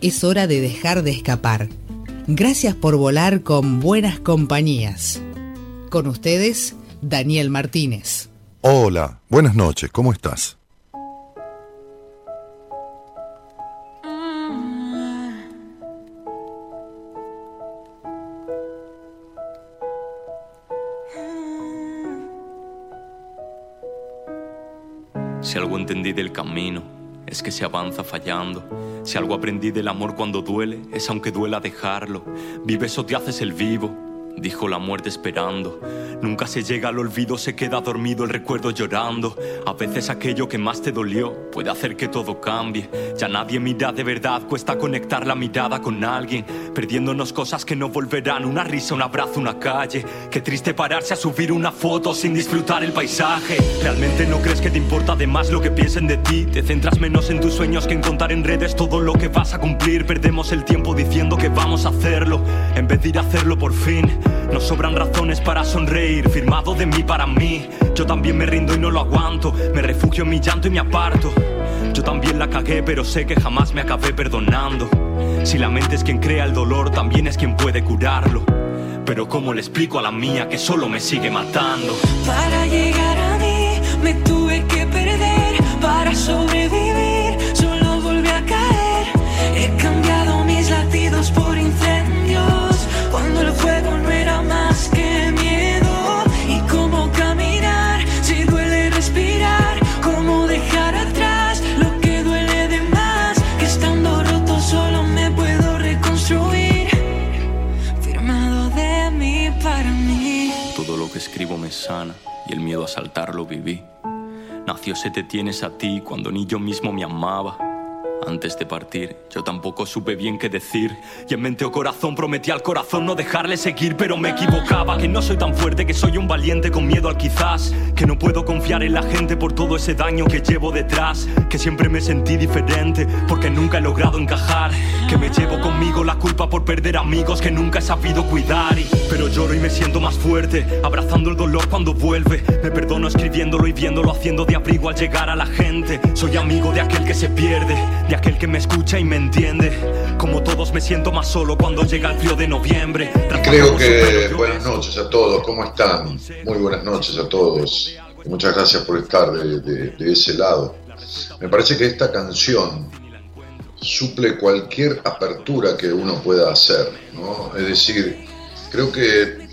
Es hora de dejar de escapar. Gracias por volar con buenas compañías. Con ustedes, Daniel Martínez. Hola, buenas noches, ¿cómo estás? Si algo entendí del camino, es que se avanza fallando. Si algo aprendí del amor cuando duele, es aunque duela dejarlo. Vives o te haces el vivo dijo la muerte esperando. Nunca se llega al olvido, se queda dormido el recuerdo llorando. A veces aquello que más te dolió puede hacer que todo cambie. Ya nadie mira de verdad, cuesta conectar la mirada con alguien. Perdiéndonos cosas que no volverán, una risa, un abrazo, una calle. Qué triste pararse a subir una foto sin disfrutar el paisaje. ¿Realmente no crees que te importa de más lo que piensen de ti? Te centras menos en tus sueños que en contar en redes todo lo que vas a cumplir. Perdemos el tiempo diciendo que vamos a hacerlo, en vez de ir a hacerlo por fin. No sobran razones para sonreír, firmado de mí para mí. Yo también me rindo y no lo aguanto, me refugio en mi llanto y me aparto. Yo también la cagué, pero sé que jamás me acabé perdonando. Si la mente es quien crea el dolor, también es quien puede curarlo. Pero ¿cómo le explico a la mía que solo me sigue matando? Para llegar a mí me tuve que perder para sobrevivir. Sana y el miedo a saltarlo viví. Nació se te tienes a ti cuando ni yo mismo me amaba. Antes de partir, yo tampoco supe bien qué decir. Y en mente o corazón prometí al corazón no dejarle seguir, pero me equivocaba. Que no soy tan fuerte, que soy un valiente con miedo al quizás. Que no puedo confiar en la gente por todo ese daño que llevo detrás. Que siempre me sentí diferente, porque nunca he logrado encajar. Que me llevo conmigo la culpa por perder amigos que nunca he sabido cuidar. Y, pero lloro y me siento más fuerte, abrazando el dolor cuando vuelve. Me perdono escribiéndolo y viéndolo, haciendo de abrigo al llegar a la gente. Soy amigo de aquel que se pierde, de aquel que me escucha y me entiende. Como todos me siento más solo cuando llega el frío de noviembre. Creo que buenas noches a todos, ¿cómo están? Muy buenas noches a todos. Muchas gracias por estar de, de- de ese lado. Me parece que esta canción suple cualquier apertura que uno pueda hacer, ¿no? Es decir, creo que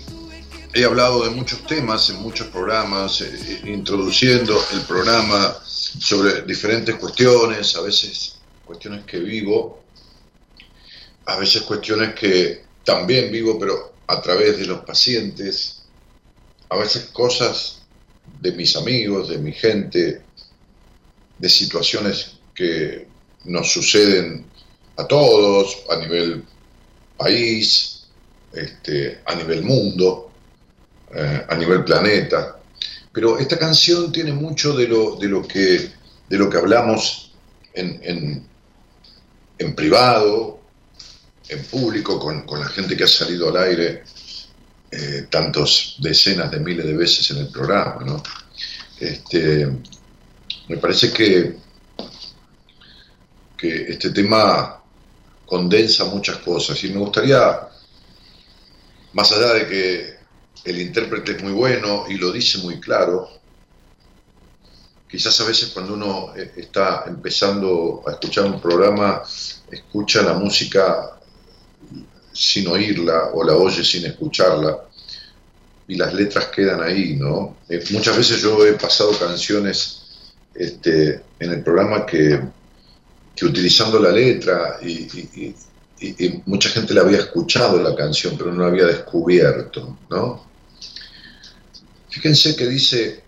he hablado de muchos temas en muchos programas, eh, introduciendo el programa sobre diferentes cuestiones, a veces cuestiones que vivo, a veces cuestiones que también vivo, pero a través de los pacientes, a veces cosas de mis amigos, de mi gente, de situaciones que nos suceden a todos a nivel país, este, a nivel mundo, eh, a nivel planeta. Pero esta canción tiene mucho de lo, de lo, que, de lo que hablamos en, en- en privado, en público, con, con la gente que ha salido al aire eh, tantos decenas de miles de veces en el programa. ¿no? Este, me parece que, que este tema condensa muchas cosas y me gustaría, más allá de que el intérprete es muy bueno y lo dice muy claro, quizás a veces cuando uno eh, está empezando a escuchar un programa, escucha la música sin oírla o la oye sin escucharla y las letras quedan ahí, ¿no? Eh, muchas veces yo he pasado canciones este, en el programa que, que utilizando la letra y, mucha gente la había escuchado la canción, pero no la había descubierto, ¿no? Fíjense que dice,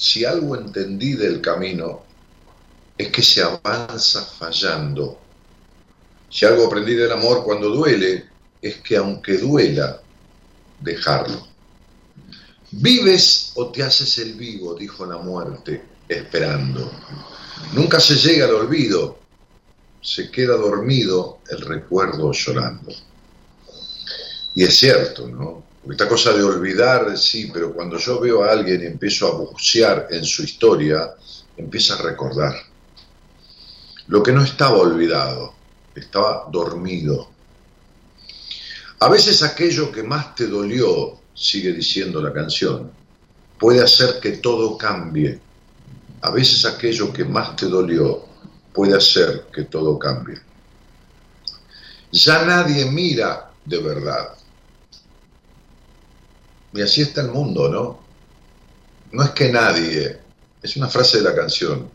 si algo entendí del camino es que se avanza fallando. Si algo aprendí del amor cuando duele, es que aunque duela, dejarlo. ¿Vives o te haces el vivo? dijo la muerte, esperando. Nunca se llega al olvido, se queda dormido el recuerdo llorando. Y es cierto, ¿no? Esta cosa de olvidar, sí, pero cuando yo veo a alguien y empiezo a bucear en su historia, empieza a recordar. Lo que no estaba olvidado, estaba dormido. A veces aquello que más te dolió, sigue diciendo la canción, puede hacer que todo cambie. A veces aquello que más te dolió puede hacer que todo cambie. Ya nadie mira de verdad. Y así está el mundo, ¿no? No es que nadie, es una frase de la canción,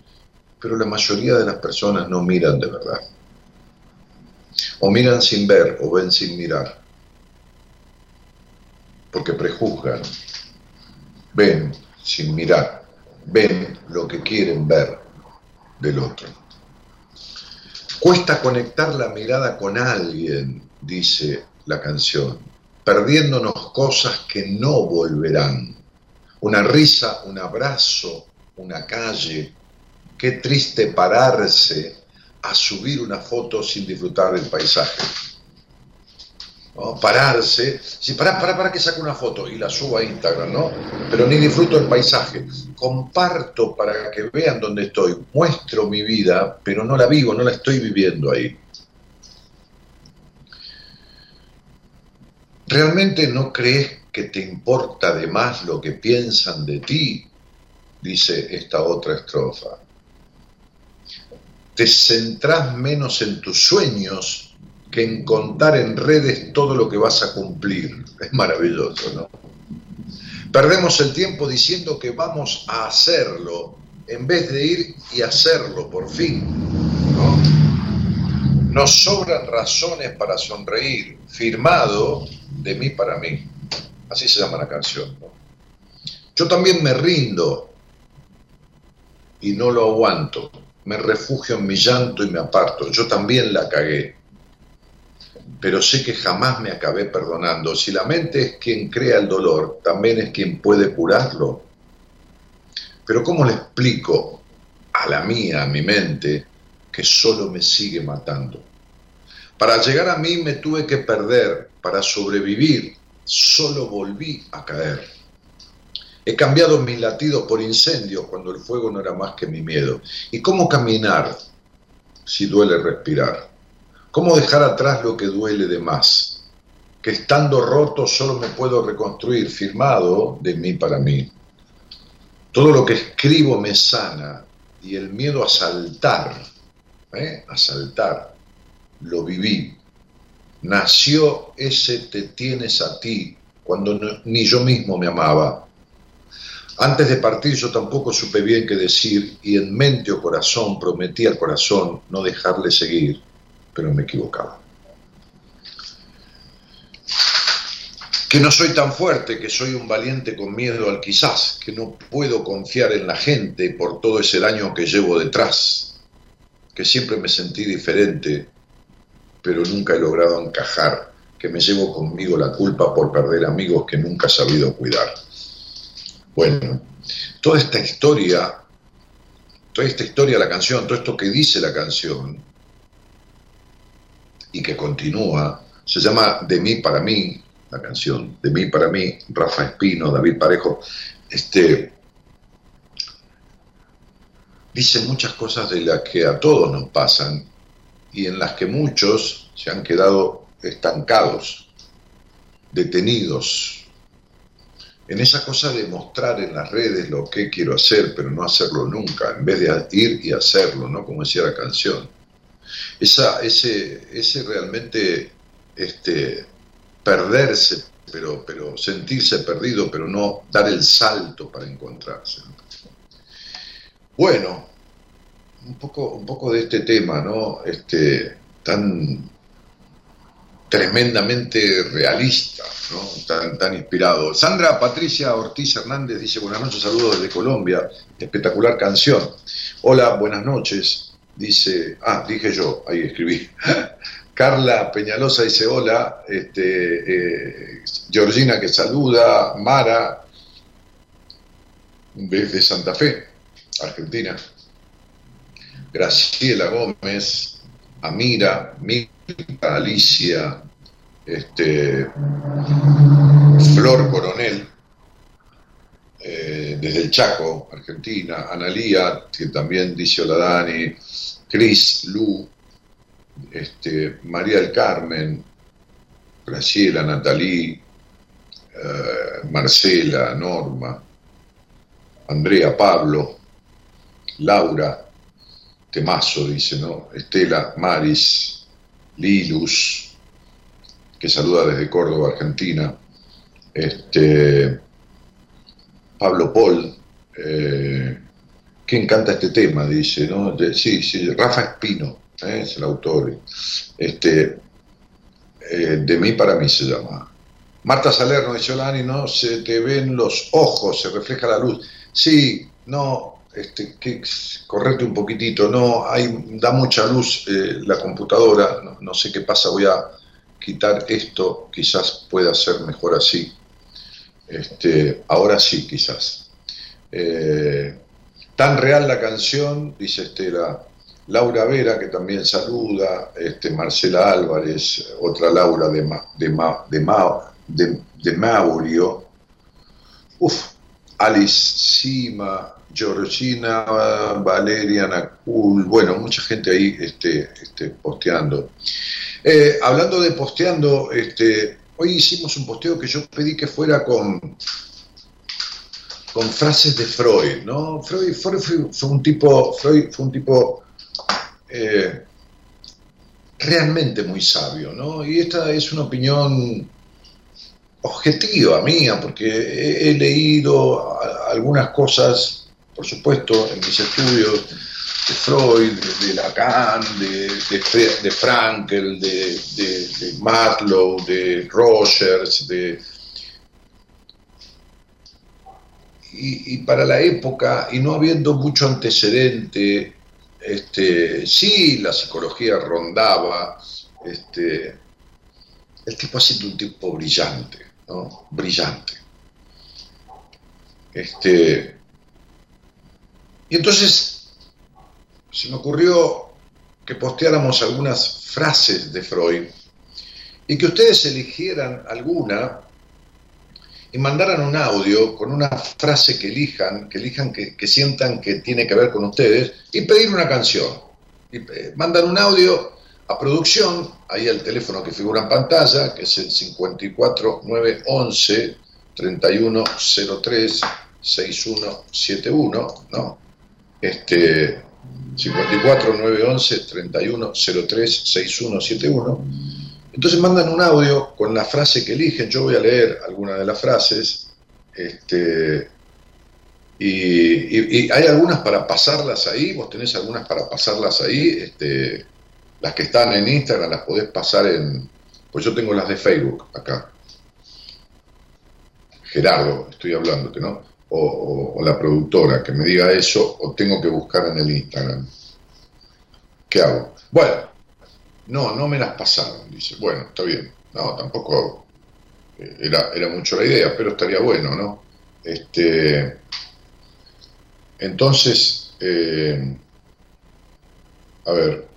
pero la mayoría de las personas no miran de verdad. O miran sin ver o ven sin mirar. Porque prejuzgan, ven sin mirar, ven lo que quieren ver del otro. Cuesta conectar la mirada con alguien, dice la canción perdiéndonos cosas que no volverán. Una risa, un abrazo, una calle. Qué triste pararse a subir una foto sin disfrutar del paisaje. Pararse, si para, para, para que saque una foto y la suba a Instagram, ¿no? Pero ni disfruto el paisaje. Comparto para que vean dónde estoy, muestro mi vida, pero no la vivo, no la estoy viviendo ahí. ¿Realmente no crees que te importa de más lo que piensan de ti? Dice esta otra estrofa. Te centrás menos en tus sueños que en contar en redes todo lo que vas a cumplir. Es maravilloso, ¿no? Perdemos el tiempo diciendo que vamos a hacerlo en vez de ir y hacerlo por fin. ¿no? Nos sobran razones para sonreír. Firmado de mí para mí. Así se llama la canción. Yo también me rindo y no lo aguanto. Me refugio en mi llanto y me aparto. Yo también la cagué. Pero sé que jamás me acabé perdonando. Si la mente es quien crea el dolor, también es quien puede curarlo. Pero ¿cómo le explico a la mía, a mi mente, que solo me sigue matando? Para llegar a mí me tuve que perder, para sobrevivir, solo volví a caer. He cambiado mis latidos por incendios cuando el fuego no era más que mi miedo. ¿Y cómo caminar si duele respirar? ¿Cómo dejar atrás lo que duele de más? Que estando roto solo me puedo reconstruir, firmado de mí para mí. Todo lo que escribo me sana y el miedo a saltar, ¿eh? a saltar, lo viví, nació ese te tienes a ti cuando ni yo mismo me amaba. Antes de partir yo tampoco supe bien qué decir y en mente o corazón prometí al corazón no dejarle seguir, pero me equivocaba. Que no soy tan fuerte, que soy un valiente con miedo al quizás, que no puedo confiar en la gente por todo ese daño que llevo detrás, que siempre me sentí diferente pero nunca he logrado encajar, que me llevo conmigo la culpa por perder amigos que nunca he sabido cuidar. Bueno, toda esta historia, toda esta historia, la canción, todo esto que dice la canción y que continúa, se llama De mí para mí, la canción, De mí para mí, Rafa Espino, David Parejo, este, dice muchas cosas de las que a todos nos pasan y en las que muchos se han quedado estancados, detenidos, en esa cosa de mostrar en las redes lo que quiero hacer, pero no hacerlo nunca, en vez de ir y hacerlo, ¿no? Como decía la canción. Esa, ese, ese realmente este, perderse, pero, pero sentirse perdido, pero no dar el salto para encontrarse. Bueno, un poco, un poco de este tema, ¿no? Este, tan tremendamente realista, ¿no? tan, tan inspirado. Sandra Patricia Ortiz Hernández dice, buenas noches, saludos desde Colombia, espectacular canción. Hola, buenas noches, dice, ah, dije yo, ahí escribí. Carla Peñalosa dice hola, este, eh, Georgina que saluda, Mara desde Santa Fe, Argentina, Graciela Gómez, Amira, Milka, Alicia, este, Flor Coronel, eh, desde el Chaco, Argentina, Analía, que también dice hola Dani, Cris, Lu, este, María del Carmen, Graciela, Natalí, eh, Marcela, Norma, Andrea, Pablo, Laura, Temazo, dice, ¿no? Estela, Maris, Lilus, que saluda desde Córdoba, Argentina, este, Pablo Paul, eh, que encanta este tema, dice, ¿no? sí, sí, Rafa Espino, ¿eh? es el autor. Este, eh, de mí para mí se llama. Marta Salerno dice, Olani, no se te ven los ojos, se refleja la luz. Sí, no, este, correte un poquitito, no, da mucha luz la computadora, no, sé qué pasa, voy a quitar esto, quizás pueda ser mejor así. Este, ahora sí, quizás. Eh, tan real la canción, dice Estela. Laura Vera, que también saluda, este, Marcela Álvarez, otra Laura de, de, de, Maurio, Uf, Alice Sima, Georgina, Valeria Nacul, bueno, mucha gente ahí este, este, posteando. Eh, hablando de posteando, este, Hoy hicimos un posteo que yo pedí que fuera con, con frases de Freud, ¿no? Freud, fue, un tipo, Freud fue un tipo eh, realmente muy sabio, ¿no? Y esta es una opinión objetiva mía, porque he, leído algunas cosas, por supuesto, en mis estudios de Freud, de, Lacan, de, de, Frankel, de, de, Matlow, de Rogers, de... Y, para la época, y no habiendo mucho antecedente, este, sí, la psicología rondaba, este, el tipo ha sido un tipo brillante, ¿no? Brillante. Este, y entonces se me ocurrió que posteáramos algunas frases de Freud y que ustedes eligieran alguna y mandaran un audio con una frase que elijan, que elijan que, sientan que tiene que ver con ustedes y pedir una canción. Y, eh, mandan un audio a producción, ahí el teléfono que figura en pantalla, que es el 54911 3103 6171, ¿no? Este, 54 911 31 03 6171. Entonces mandan un audio con la frase que eligen. Yo voy a leer alguna de las frases. Este, y, hay algunas para pasarlas ahí. Vos tenés algunas para pasarlas ahí. Este, las que están en Instagram las podés pasar en. Pues yo tengo las de Facebook acá. Gerardo, estoy hablando, que no o, la productora que me diga eso o tengo que buscar en el Instagram. ¿Qué hago? Bueno, no, no me las pasaron, dice. Bueno, está bien. No, tampoco eh, era, era mucho la idea, pero estaría bueno, ¿no? Este, entonces, eh, a ver,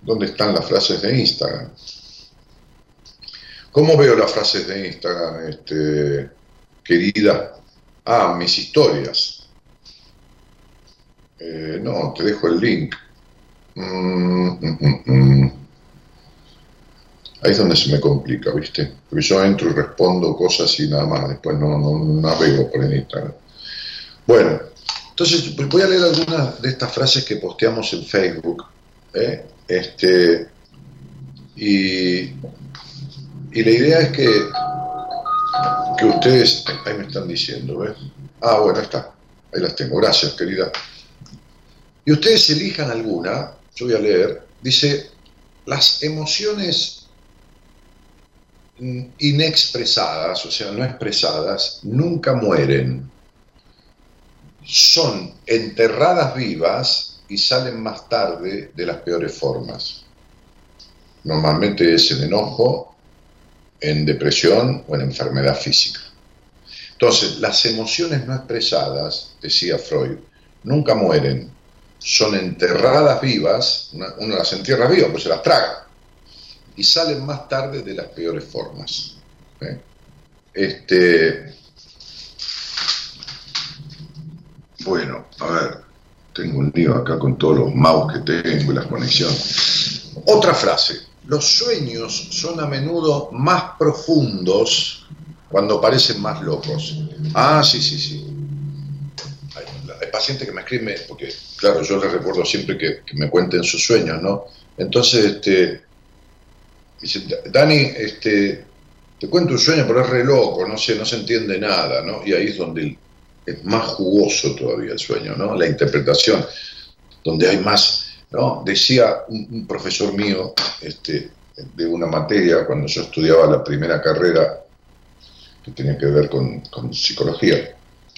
¿dónde están las frases de Instagram? ¿Cómo veo las frases de Instagram, este, querida? Ah, mis historias. Eh, no, te dejo el link. Mm, mm, mm, Ahí es donde se me complica, ¿viste? Porque yo entro y respondo cosas y nada más, después no, no navego por el Instagram. Bueno, entonces voy a leer algunas de estas frases que posteamos en Facebook. ¿eh? Este, y, y la idea es que que ustedes, ahí me están diciendo, ¿ves? Ah, bueno, está, ahí las tengo, gracias, querida. Y ustedes elijan alguna, yo voy a leer, dice, las emociones inexpresadas, o sea, no expresadas, nunca mueren. Son enterradas vivas y salen más tarde de las peores formas. Normalmente es en enojo, en depresión o en enfermedad física. Entonces, las emociones no expresadas, decía Freud, nunca mueren, son enterradas vivas, uno las entierra vivas, pues se las traga, y salen más tarde de las peores formas. ¿eh? Este, bueno, a ver, tengo un lío acá con todos los mouse que tengo y las conexiones. Otra frase, los sueños son a menudo más profundos cuando parecen más locos. Ah, sí, sí, sí. Hay, pacientes que me escriben, porque claro, yo les recuerdo siempre que, me cuenten sus sueños, ¿no? Entonces, este, Dani, este, te cuento un sueño, pero es re loco, no sé, no se entiende nada, ¿no? Y ahí es donde es más jugoso todavía el sueño, ¿no? La interpretación, donde hay más, ¿no? Decía un, profesor mío, este, de una materia, cuando yo estudiaba la primera carrera, que tenía que ver con, psicología,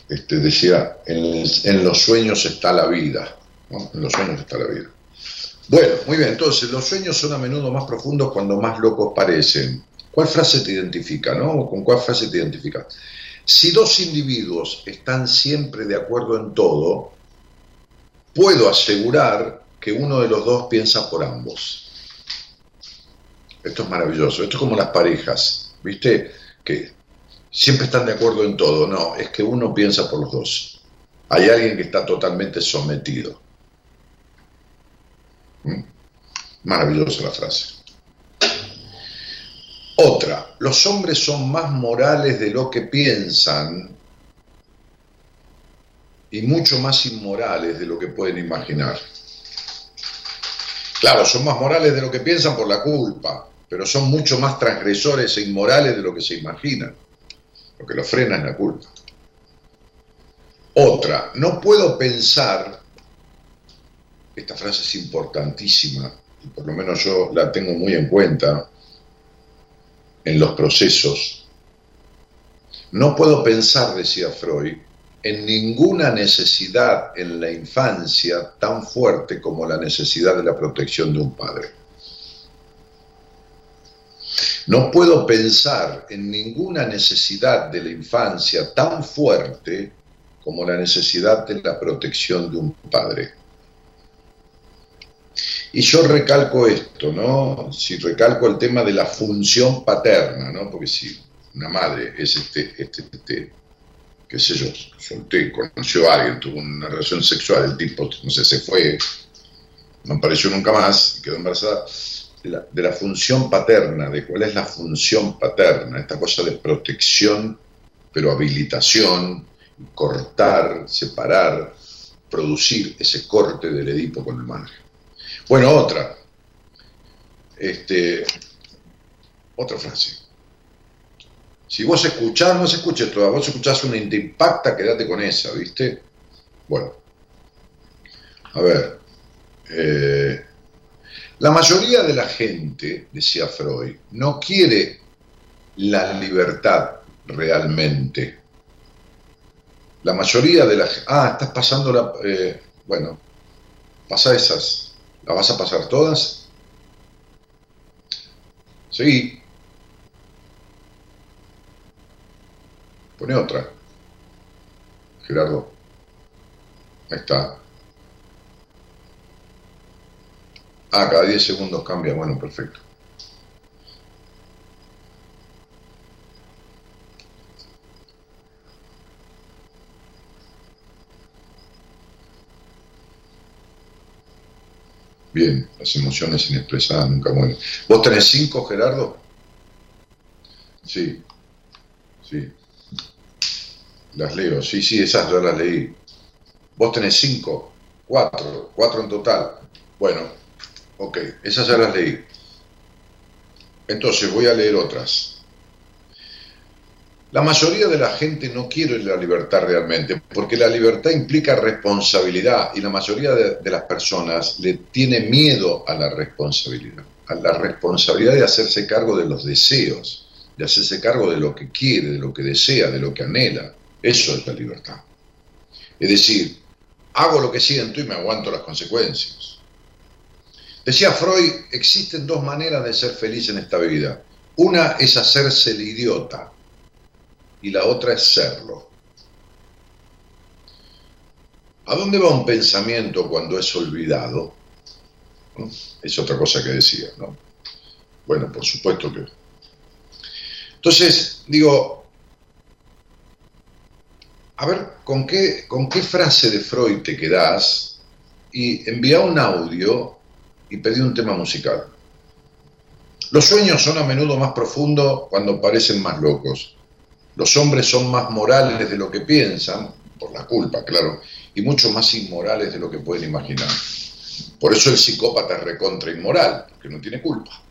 este, decía, en, los sueños está la vida. En los sueños está la vida. Bueno, muy bien, entonces los sueños son a menudo más profundos cuando más locos parecen. ¿Cuál frase te identifica, no? ¿Con cuál frase te identifica? Si dos individuos están siempre de acuerdo en todo, puedo asegurar que uno de los dos piensa por ambos. Esto es maravilloso. Esto es como las parejas, ¿viste? Que siempre están de acuerdo en todo. No, es que uno piensa por los dos. Hay alguien que está totalmente sometido. ¿Mm? Maravillosa la frase. Otra, los hombres son más morales de lo que piensan y mucho más inmorales de lo que pueden imaginar. Claro, son más morales de lo que piensan por la culpa, pero son mucho más transgresores e inmorales de lo que se imaginan. Lo que los frena es la culpa. Otra, no puedo pensar, esta frase es importantísima, y por lo menos yo la tengo muy en cuenta, en los procesos. No puedo pensar, decía Freud, en ninguna necesidad en la infancia tan fuerte como la necesidad de la protección de un padre. No puedo pensar en ninguna necesidad de la infancia tan fuerte como la necesidad de la protección de un padre. Y yo recalco esto, ¿no? Si recalco el tema de la función paterna, ¿no? Porque si una madre es este, este, este qué sé yo, solté, conoció a alguien, tuvo una relación sexual, el tipo, no sé, se fue, no apareció nunca más, quedó embarazada, de la, de la función paterna, de cuál es la función paterna, esta cosa de protección, pero habilitación, cortar, separar, producir ese corte del Edipo con el madre. Bueno, otra. Este, otra frase. Si vos escuchás, no se escuche toda, vos escuchás una impacta, quédate con esa, ¿viste? Bueno. A ver. Eh, la mayoría de la gente, decía Freud, no quiere la libertad realmente. La mayoría de la gente... Ah, estás pasando la... Eh, bueno, pasa esas. ¿La vas a pasar todas? Sí. Pone otra. Gerardo. Ahí está. Ah, cada 10 segundos cambia. Bueno, perfecto. Bien, las emociones inexpresadas nunca mueren. ¿Vos tenés cinco, Gerardo? Sí, sí. Las leo, sí, sí, esas yo las leí. ¿Vos tenés cinco? Cuatro, cuatro en total. Bueno, ok, esas ya las leí. Entonces voy a leer otras. La mayoría de la gente no quiere la libertad realmente, porque la libertad implica responsabilidad y la mayoría de, las personas le tiene miedo a la responsabilidad, a la responsabilidad de hacerse cargo de los deseos, de hacerse cargo de lo que quiere, de lo que desea, de lo que anhela. Eso es la libertad. Es decir, hago lo que siento y me aguanto las consecuencias. Decía Freud, existen dos maneras de ser feliz en esta vida. Una es hacerse el idiota y la otra es serlo. ¿A dónde va un pensamiento cuando es olvidado? Es otra cosa que decía, ¿no? Bueno, por supuesto que... Entonces, digo, a ver, ¿con qué, ¿con qué frase de Freud te quedás? Y envía un audio y pedí un tema musical. Los sueños son a menudo más profundos cuando parecen más locos. Los hombres son más morales de lo que piensan, por la culpa, claro, y mucho más inmorales de lo que pueden imaginar. Por eso el psicópata es recontra inmoral, porque no tiene culpa.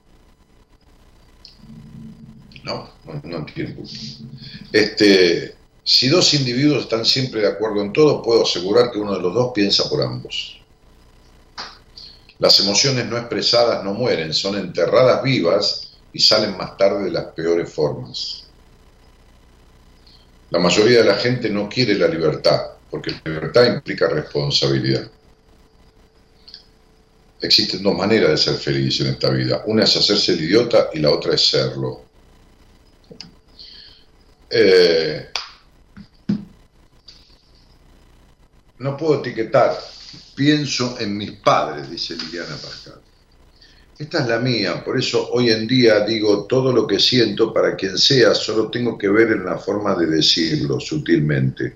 No, no, tiene culpa. Este, si dos individuos están siempre de acuerdo en todo, puedo asegurar que uno de los dos piensa por ambos. Las emociones no expresadas no mueren, son enterradas vivas y salen más tarde de las peores formas. La mayoría de la gente no quiere la libertad, porque la libertad implica responsabilidad. Existen dos maneras de ser feliz en esta vida. Una es hacerse el idiota y la otra es serlo. Eh, no puedo etiquetar Pienso en mis padres, dice Liliana Pascal. Esta es la mía, por eso hoy en día digo todo lo que siento para quien sea, solo tengo que ver en la forma de decirlo sutilmente.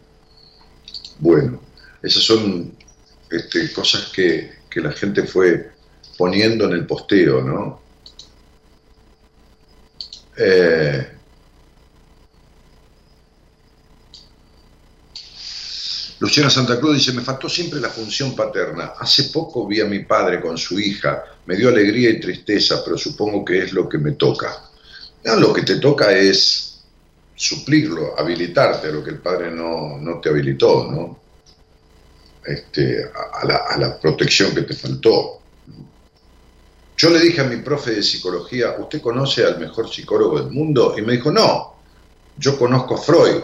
Bueno, esas son este, cosas que, que la gente fue poniendo en el posteo, ¿no? Eh, Luciana Santa Cruz dice, me faltó siempre la función paterna. Hace poco vi a mi padre con su hija, me dio alegría y tristeza, pero supongo que es lo que me toca. lo que te toca es suplirlo, habilitarte a lo que el padre no, te habilitó, ¿no? Este, a, la, a la protección que te faltó. Yo le dije a mi profe de psicología, ¿usted conoce al mejor psicólogo del mundo? Y me dijo, no, yo conozco a Freud,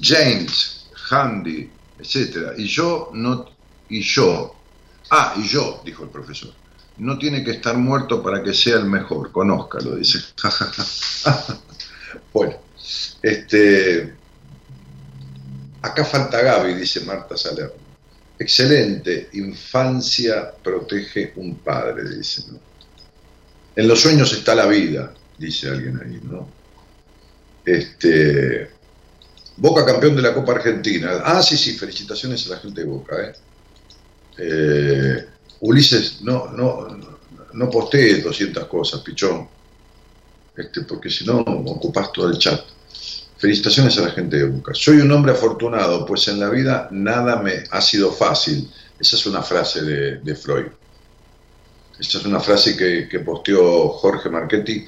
James, Handy, etcétera. Y yo no, y yo, ah, y yo, dijo el profesor, no tiene que estar muerto para que sea el mejor, conózcalo, dice. bueno, este, acá falta Gaby, dice Marta Salerno. Excelente, infancia protege un padre, dice. En los sueños está la vida, dice alguien ahí, ¿no? Este, Boca campeón de la Copa Argentina. Ah, sí, sí, felicitaciones a la gente de Boca. ¿eh? eh Ulises, no, no, no postees 200 cosas, pichón, este, porque si no ocupas todo el chat. Felicitaciones a la gente de Boca. Soy un hombre afortunado, pues en la vida nada me ha sido fácil. Esa es una frase de, Freud. Esa es una frase que, que posteó Jorge Marchetti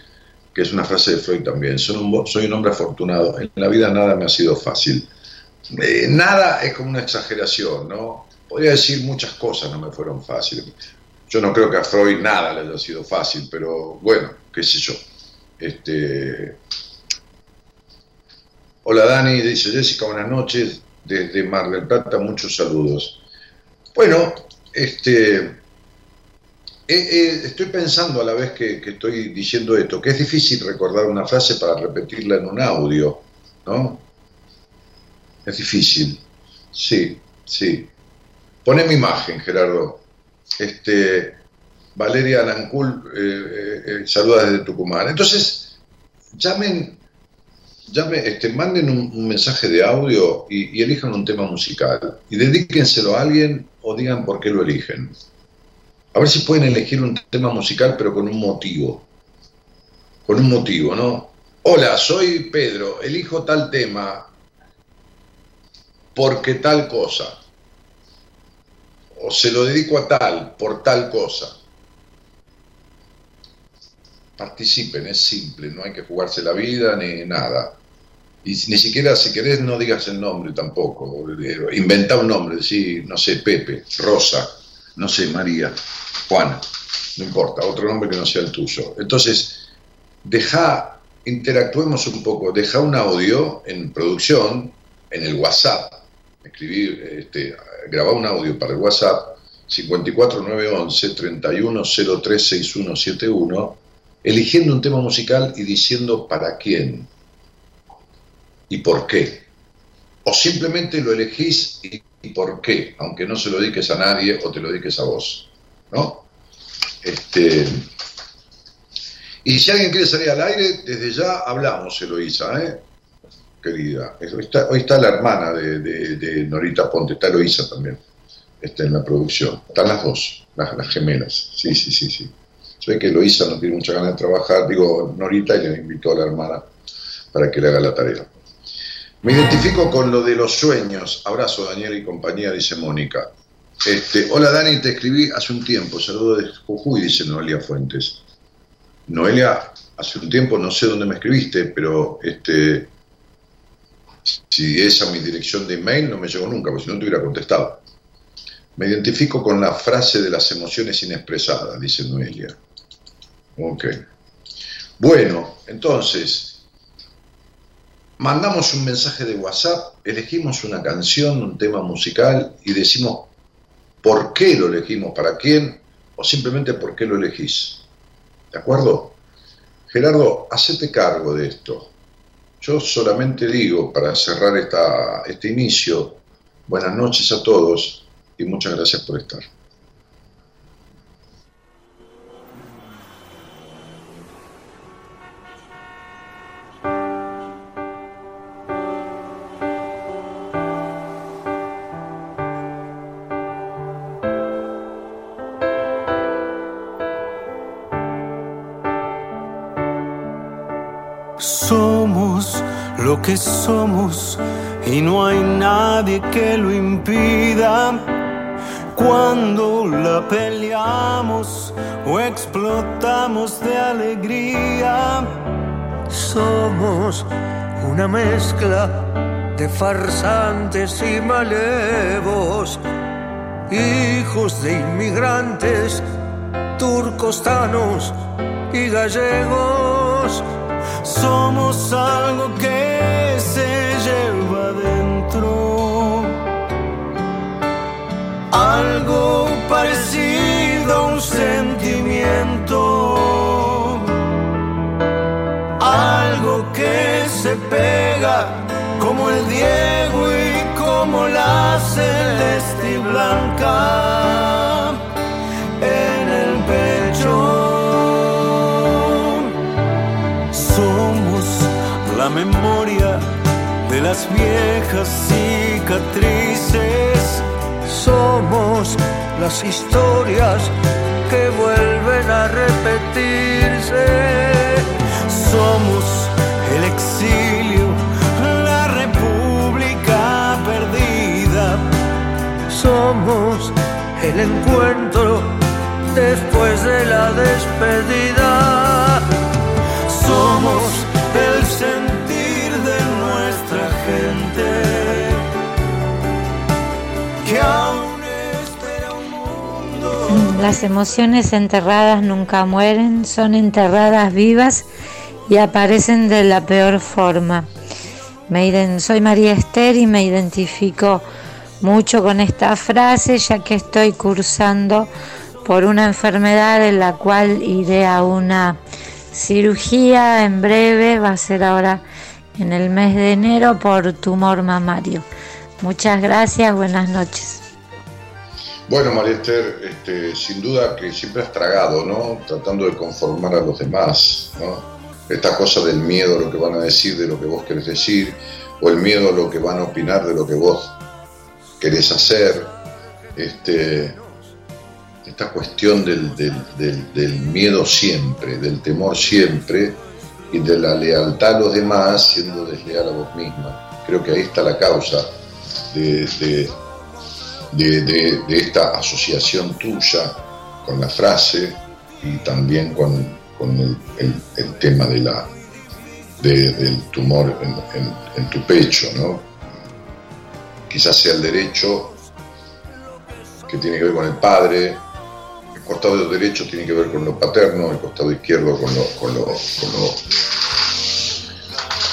que es una frase de Freud también, soy un, soy un hombre afortunado, en la vida nada me ha sido fácil. Eh, nada es como una exageración, ¿no? Podría decir muchas cosas no me fueron fáciles. Yo no creo que a Freud nada le haya sido fácil, pero bueno, qué sé yo. Este... Hola Dani, dice Jessica, buenas noches. Desde Mar del Plata, muchos saludos. Bueno, este, eh, eh, estoy pensando a la vez que, estoy diciendo esto, que es difícil recordar una frase para repetirla en un audio, ¿no? Es difícil. Sí, sí. Pone mi imagen, Gerardo. Este, Valeria Anancul eh, saluda desde Tucumán. Entonces, llamen, llamen este, manden un, mensaje de audio y, y elijan un tema musical. Y dedíquenselo a alguien o digan por qué lo eligen. A ver si pueden elegir un tema musical, pero con un motivo. Con un motivo, ¿no? Hola, soy Pedro, elijo tal tema porque tal cosa. O se lo dedico a tal, por tal cosa. Participen, es simple, no hay que jugarse la vida ni nada. Y ni siquiera, si querés, no digas el nombre tampoco. Inventa un nombre, decir, no sé, Pepe, Rosa, no sé, María. Juana, no importa, otro nombre que no sea el tuyo. Entonces, deja, interactuemos un poco, deja un audio en producción, en el WhatsApp, escribir, este, grabar un audio para el WhatsApp 54911 31036171 eligiendo un tema musical y diciendo para quién y por qué. O simplemente lo elegís y, por qué, aunque no se lo dediques a nadie o te lo dediques a vos. Este, y si alguien quiere salir al aire, desde ya hablamos, Eloísa, ¿eh? querida. Hoy está, la hermana de, Norita Ponte, está Eloísa también, está en la producción. Están las dos, las, las gemelas. Sí, sí, sí, sí. Sé que Eloísa no tiene mucha ganas de trabajar, digo Norita, y le invitó a la hermana para que le haga la tarea. Me identifico con lo de los sueños. Abrazo, Daniel y compañía, dice Mónica. Este, hola Dani, te escribí hace un tiempo. Saludo de Jujuy, dice Noelia Fuentes. Noelia, hace un tiempo no sé dónde me escribiste, pero este, si es mi dirección de email no me llegó nunca, porque si no te hubiera contestado. Me identifico con la frase de las emociones inexpresadas, dice Noelia. Ok. Bueno, entonces, mandamos un mensaje de WhatsApp, elegimos una canción, un tema musical y decimos por qué lo elegimos, para quién, o simplemente por qué lo elegís. ¿De acuerdo? Gerardo, hacete cargo de esto. Yo solamente digo, para cerrar esta, este inicio, buenas noches a todos y muchas gracias por estar. Que somos y no hay nadie que lo impida. Cuando la peleamos o explotamos de alegría, somos una mezcla de farsantes y malevos, hijos de inmigrantes, turcostanos y gallegos. Somos algo que se lleva dentro. Algo parecido a un sentimiento. Algo que se pega como el Diego y como la celeste y blanca las viejas cicatrices. Somos las historias que vuelven a repetirse. Somos el exilio, la república perdida. Somos el encuentro después de la despedida. Las emociones enterradas nunca mueren, son enterradas vivas y aparecen de la peor forma. Me soy María Esther y me identifico mucho con esta frase ya que estoy cursando por una enfermedad en la cual iré a una cirugía en breve, va a ser ahora en el mes de enero por tumor mamario. Muchas gracias, buenas noches. Bueno, María Esther, este, sin duda que siempre has tragado, ¿no? Tratando de conformar a los demás, ¿no? Esta cosa del miedo a lo que van a decir de lo que vos querés decir, o el miedo a lo que van a opinar de lo que vos querés hacer, este, esta cuestión del, miedo siempre, del temor siempre, y de la lealtad a los demás siendo desleal a vos misma. Creo que ahí está la causa de, esta asociación tuya con la frase y también con, el, tema de la, del tumor en, tu pecho. ¿no? Quizás sea el derecho que tiene que ver con el padre, costado derecho tiene que ver con lo paterno, el costado izquierdo con lo, con lo,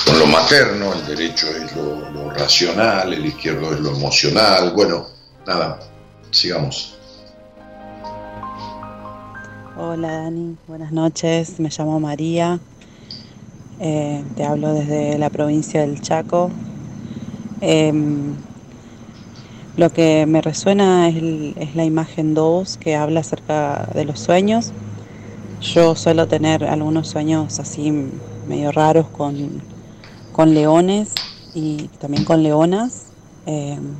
con lo, materno, el derecho es lo, racional, el izquierdo es lo emocional. Bueno, nada, sigamos. Hola Dani, buenas noches, me llamo María, eh, te hablo desde la provincia del Chaco. Em, lo que me resuena es, la imagen 2 que habla acerca de los sueños. Yo suelo tener algunos sueños así medio raros con, leones y también con leonas em,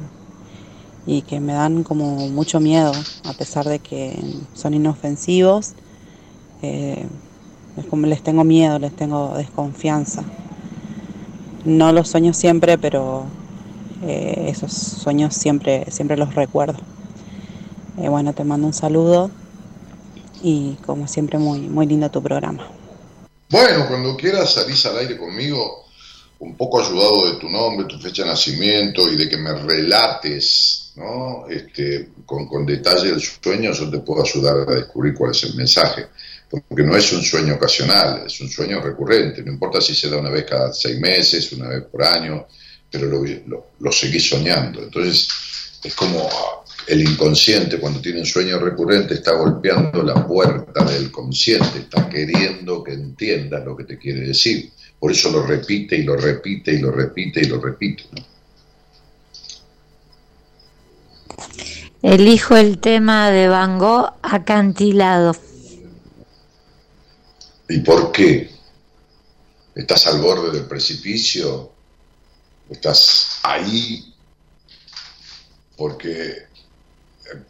y que me dan como mucho miedo a pesar de que son inofensivos. Eh, es como les tengo miedo, les tengo desconfianza. No los sueño siempre, pero eh, esos sueños siempre, siempre los recuerdo. Eh, bueno, te mando un saludo y como siempre muy, muy lindo tu programa. Bueno, cuando quieras salís al aire conmigo, un poco ayudado de tu nombre, tu fecha de nacimiento y de que me relates ¿no? este, con, con detalle el sueño, yo te puedo ayudar a descubrir cuál es el mensaje. Porque no es un sueño ocasional, es un sueño recurrente. No importa si se da una vez cada seis meses, una vez por año, pero lo, lo, seguís soñando. Entonces, es como el inconsciente cuando tiene un sueño recurrente está golpeando la puerta del consciente, está queriendo que entiendas lo que te quiere decir. Por eso lo repite y lo repite y lo repite y lo repite. Elijo el tema de Van Gogh acantilado. ¿Y por qué? ¿Estás al borde del precipicio? estás ahí porque eh,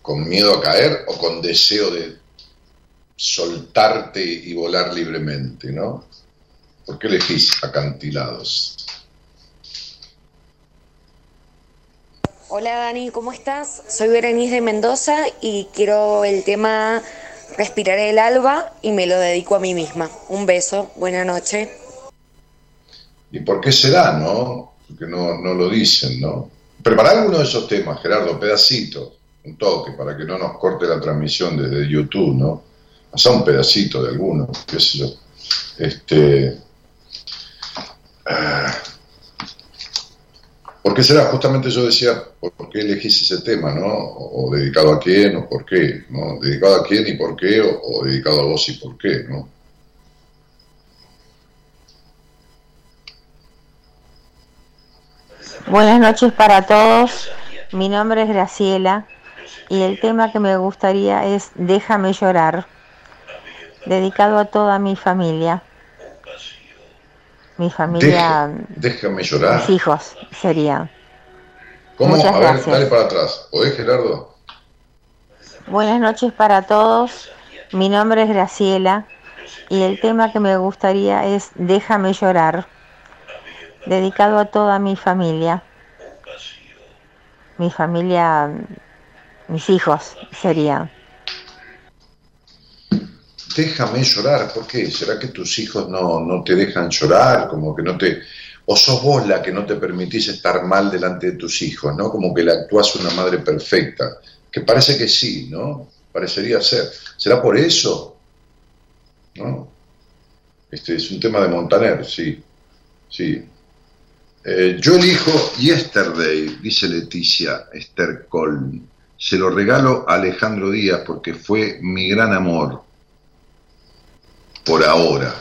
con miedo a caer o con deseo de soltarte y volar libremente, ¿no? ¿Por qué elegís acantilados? Hola Dani, ¿cómo estás? Soy Berenice de Mendoza y quiero el tema Respiraré el alba y me lo dedico a mí misma. Un beso, buena noche. ¿Y por qué será, no? que no, no lo dicen, ¿no? Prepara alguno de esos temas, Gerardo, pedacitos, un toque, para que no nos corte la transmisión desde YouTube, ¿no? Hasta un pedacito de alguno, qué sé yo. Este. Ah, ¿Por qué será? Justamente yo decía, ¿por qué elegís ese tema, no? O, dedicado a quién, o por qué, ¿no? Dedicado a quién y por qué, o, o dedicado a vos y por qué, ¿no? Buenas noches para todos. Mi nombre es Graciela y el tema que me gustaría es Déjame llorar, dedicado a toda mi familia. Mi familia. déjame llorar. Mis hijos serían. ¿Cómo? a ver, dale para atrás. ¿Podés, Gerardo? Buenas noches para todos. Mi nombre es Graciela y el tema que me gustaría es Déjame llorar dedicado a toda mi familia. Mi familia, mis hijos serían. Déjame llorar, ¿por qué? ¿Será que tus hijos no, no te dejan llorar? Como que no te... O sos vos la que no te permitís estar mal delante de tus hijos, ¿no? Como que le actúas una madre perfecta. Que parece que sí, ¿no? Parecería ser. ¿Será por eso? ¿No? Este es un tema de Montaner, sí. Sí, eh, yo elijo Yesterday, dice Leticia Esther Colm. Se lo regalo a Alejandro Díaz porque fue mi gran amor. Por ahora.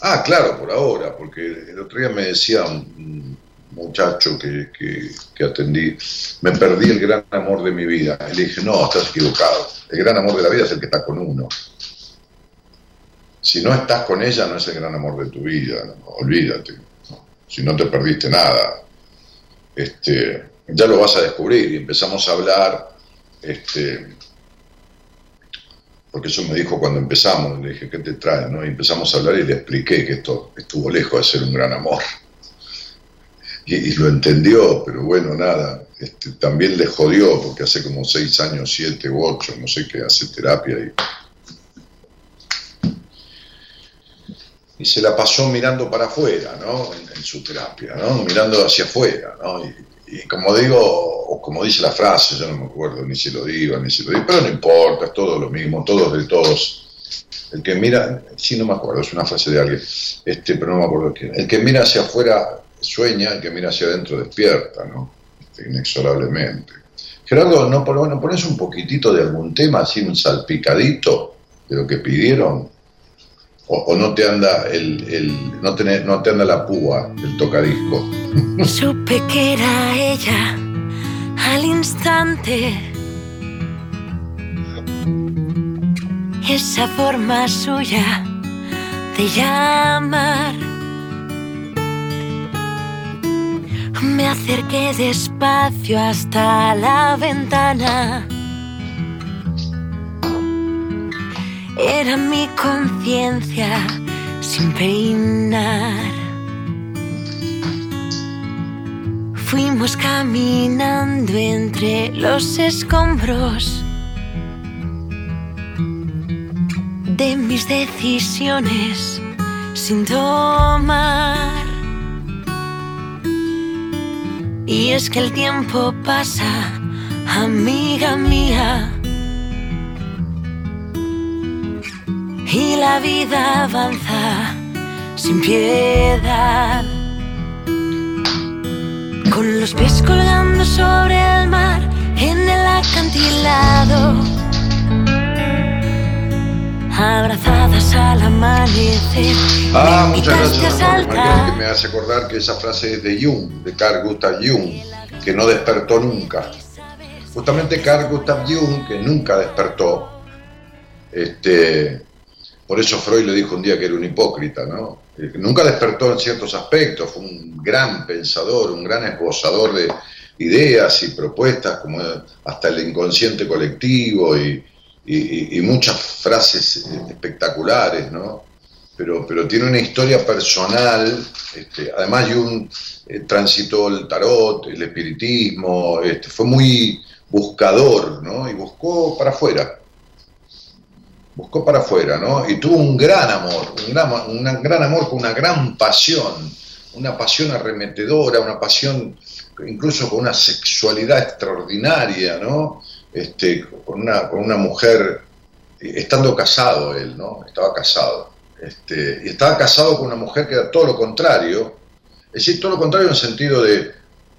Ah, claro, por ahora, porque el otro día me decía un muchacho que, que, atendí, me perdí el gran amor de mi vida. Y le dije, no, estás equivocado. El gran amor de la vida es el que está con uno. Si no estás con ella, no es el gran amor de tu vida, olvídate si no te perdiste nada. Este, ya lo vas a descubrir y empezamos a hablar, este, porque eso me dijo cuando empezamos, le dije, ¿qué te trae? ¿no? Y empezamos a hablar y le expliqué que esto estuvo lejos de ser un gran amor. Y, lo entendió, pero bueno, nada, este, también le jodió, porque hace como seis años, siete u ocho, no sé qué, hace terapia y y se la pasó mirando para afuera, ¿no? En, su terapia, ¿no? Mirando hacia afuera, ¿no? Y, como digo, o como dice la frase, yo no me acuerdo ni si lo digo, ni si lo digo, pero no importa, es todo lo mismo, todos de todos. El que mira, sí no me acuerdo, es una frase de alguien, este, pero no me acuerdo quién. El que mira hacia afuera sueña, el que mira hacia adentro despierta, ¿no? Este, inexorablemente. Gerardo, ¿no, bueno, pones un poquitito de algún tema, así un salpicadito? de lo que pidieron? O, no te anda el, no, no te anda la púa del tocadisco. Supe que era ella al instante. Esa forma suya de llamar. Me acerqué despacio hasta la ventana. Era mi conciencia sin peinar. Fuimos caminando entre los escombros de mis decisiones sin tomar. Y es que el tiempo pasa, amiga mía. Y la vida avanza sin piedad. Con los pies colgando sobre el mar en el acantilado abrazadas al amanecer. Ah, muchas gracias, María, que me hace acordar que esa frase es de Jung, de Carl Gustav Jung, que no despertó nunca. Justamente Carl Gustav Jung, que nunca despertó, este, por eso Freud le dijo un día que era un hipócrita, ¿no? Eh, nunca despertó en ciertos aspectos, fue un gran pensador, un gran esbozador de ideas y propuestas, como hasta el inconsciente colectivo y, muchas frases espectaculares, ¿no? Pero, tiene una historia personal, este, además eh, transitó el tarot, el espiritismo, este, fue muy buscador, ¿no? Y buscó para afuera, buscó para afuera, ¿no? Y tuvo un gran amor, un gran, amor con una gran pasión, una pasión arremetedora, una pasión incluso con una sexualidad extraordinaria, ¿no? este, con, una, con una mujer, estando casado él, ¿no? Estaba casado. Este, y estaba casado con una mujer que era todo lo contrario, es decir, todo lo contrario en el sentido de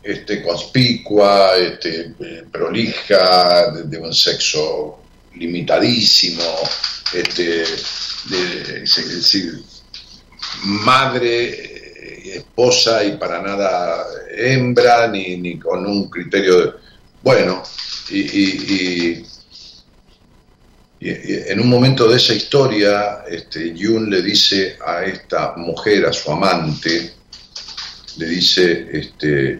este, conspicua, este, prolija, de, un sexo limitadísimo, este, madre, esposa y para nada hembra, ni, ni con un criterio de, bueno, y, en un momento de esa historia, este, le dice a esta mujer, a su amante, le dice, este,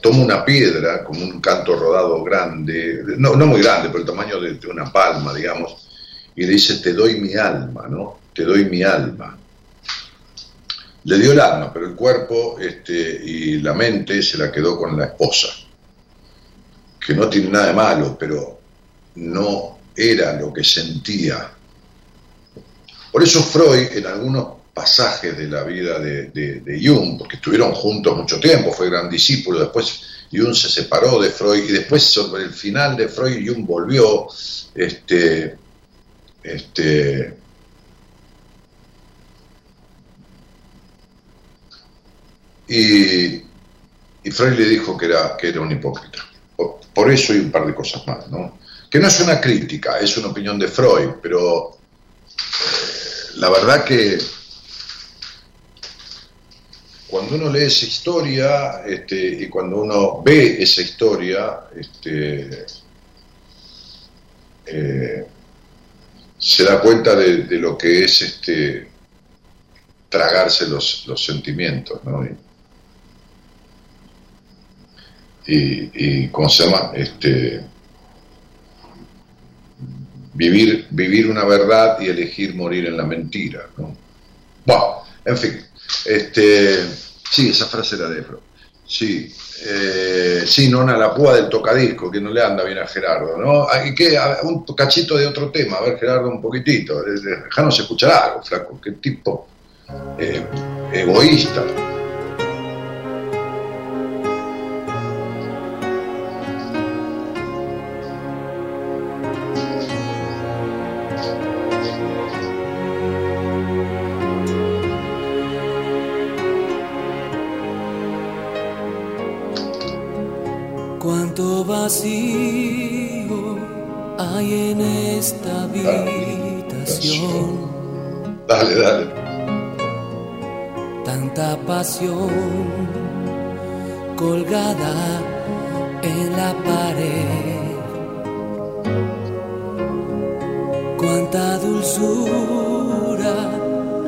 toma una piedra, como un canto rodado grande, no, no muy grande, pero el tamaño de, una palma, digamos, y le dice, te doy mi alma, ¿no? Te doy mi alma. Le dio el alma, pero el cuerpo este, y la mente se la quedó con la esposa que no tiene nada de malo, pero no era lo que sentía. Por eso Freud, en algunos pasajes de la vida de, Jung, porque estuvieron juntos mucho tiempo, fue gran discípulo, después Jung se separó de Freud y después sobre el final de Freud Jung volvió, este, este, y, y Freud le dijo que era, que era un hipócrita. Por eso hay un par de cosas más, ¿no? Que no es una crítica, es una opinión de Freud, pero eh, la verdad que cuando uno lee esa historia este, y cuando uno ve esa historia, este, eh, se da cuenta de, lo que es este, tragarse los, sentimientos, ¿no? y, ¿cómo se llama? Este, vivir, vivir una verdad y elegir morir en la mentira. ¿no? Bueno, en fin, este, sí, esa frase era de Efro. Sí, eh, sí, no a la púa del tocadisco, que no le anda bien a Gerardo, ¿no? Hay que, un cachito de otro tema, a ver Gerardo un poquitito, dejanos escuchar algo, flaco, qué tipo eh, egoísta. Colgada en la pared. Cuánta dulzura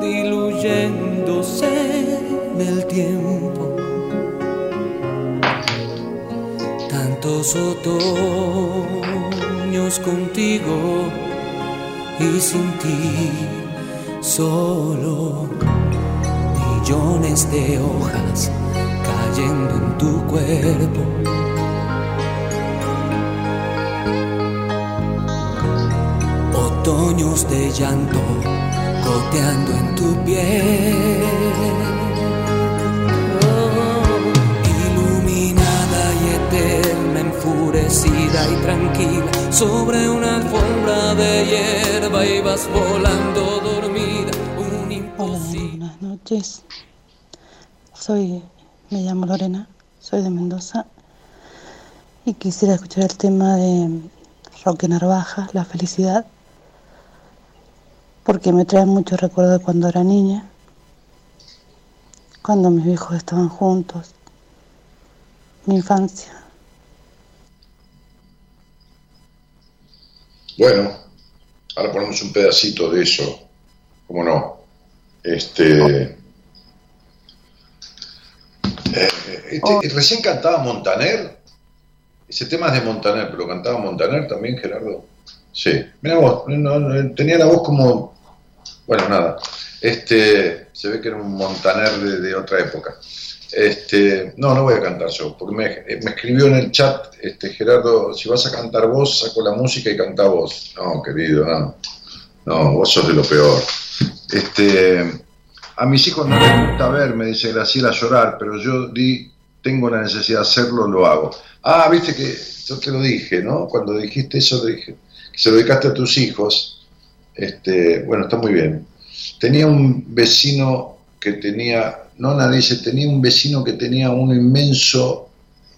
diluyéndose en el tiempo. Tantos otoños contigo y sin ti solo millones de hojas cayendo en tu cuerpo. Otoños de llanto goteando en tu piel. iluminada y eterna, enfurecida y tranquila, sobre una alfombra de hierba ibas volando dormida. Un imposible. Buenas noches. Soy, me llamo Lorena, soy de Mendoza y quisiera escuchar el tema de Roque Narvaja, La felicidad, porque me trae muchos recuerdos de cuando era niña, cuando mis hijos estaban juntos, mi infancia. Bueno, ahora ponemos un pedacito de eso, ¿cómo no? Este. Eh, este- recién cantaba Montaner. Ese tema es de Montaner, pero cantaba Montaner también, Gerardo. Sí, mira vos, no- no- tenía la voz como. Bueno, nada. Este, se ve que era un Montaner de, de otra época. Este, no, no voy a cantar yo, porque me, eh, me escribió en el chat, este, Gerardo, si vas a cantar vos, saco la música y canta vos. No, querido, no. No, vos sos de lo peor. Este, a mis hijos no les gusta verme, dice Graciela, llorar, pero yo di, tengo la necesidad de hacerlo, lo hago. Ah, viste que yo te lo dije, ¿no? Cuando dijiste eso, te dije que se lo dedicaste a tus hijos. Este, bueno, está muy bien. Tenía un vecino que tenía, no nadie dice, tenía un vecino que tenía un inmenso,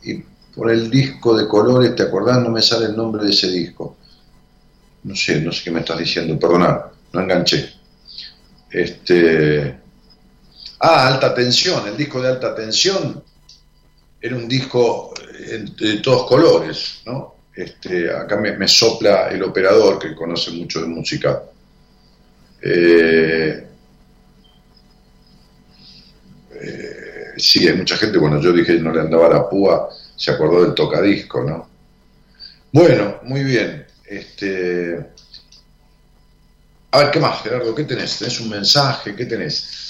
y por el disco de colores, ¿te acordás? No me sale el nombre de ese disco. No sé, no sé qué me estás diciendo, perdonad, no enganché. Este, ah, alta tensión, el disco de alta tensión era un disco eh, de todos colores, ¿no? Este, acá me, sopla el operador que conoce mucho de música. Eh, eh, sí, hay mucha gente, cuando yo dije no le andaba la púa, se acordó del tocadisco, ¿no? Bueno, muy bien. Este, a ver, ¿qué más, Gerardo? ¿Qué tenés? ¿Tenés un mensaje? ¿Qué tenés?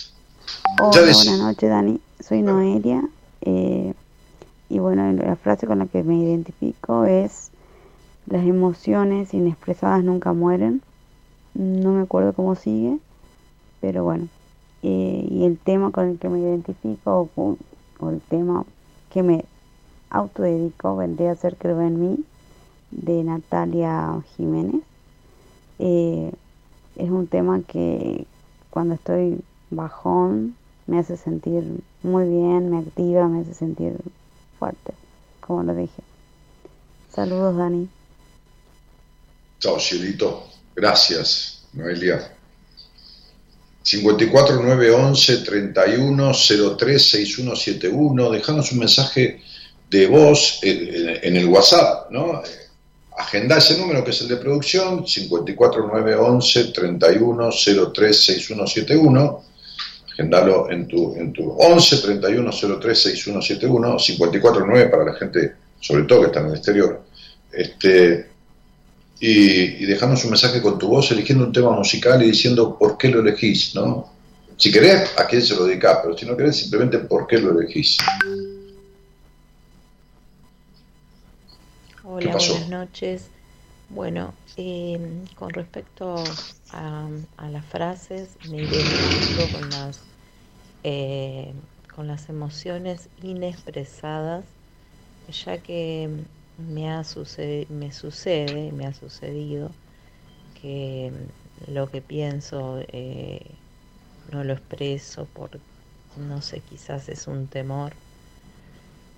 Hola, buenas noches, Dani. Soy Noelia. eh, y bueno, la frase con la que me identifico es: Las emociones inexpresadas nunca mueren. No me acuerdo cómo sigue, pero bueno. eh, y el tema con el que me identifico, o el tema que me autodedico, vendría a ser Creo en mí, de Natalia Jiménez. Eh, es un tema que cuando estoy bajón me hace sentir muy bien, me activa, me hace sentir fuerte, como lo dije. Saludos, Dani. Chao, cielito. Gracias, Noelia. 54 911 31 03 6171. Dejanos un mensaje de voz en, el WhatsApp, ¿no? Agenda ese número que es el de producción, 54 911 31 03 6171. Agendalo en tu, en tu 11 31 03 6171, 54 9 para la gente, sobre todo que está en el exterior. Este, y, y dejarnos un mensaje con tu voz eligiendo un tema musical y diciendo por qué lo elegís, ¿no? Si querés, a quién se lo dedicás, pero si no querés, simplemente por qué lo elegís. Hola, pasó? buenas noches. Bueno, eh, con respecto a, a las frases, me identifico con las, eh, con las emociones inexpresadas, ya que me, ha me sucede, me ha sucedido que lo que pienso eh, no lo expreso por, no sé, quizás es un temor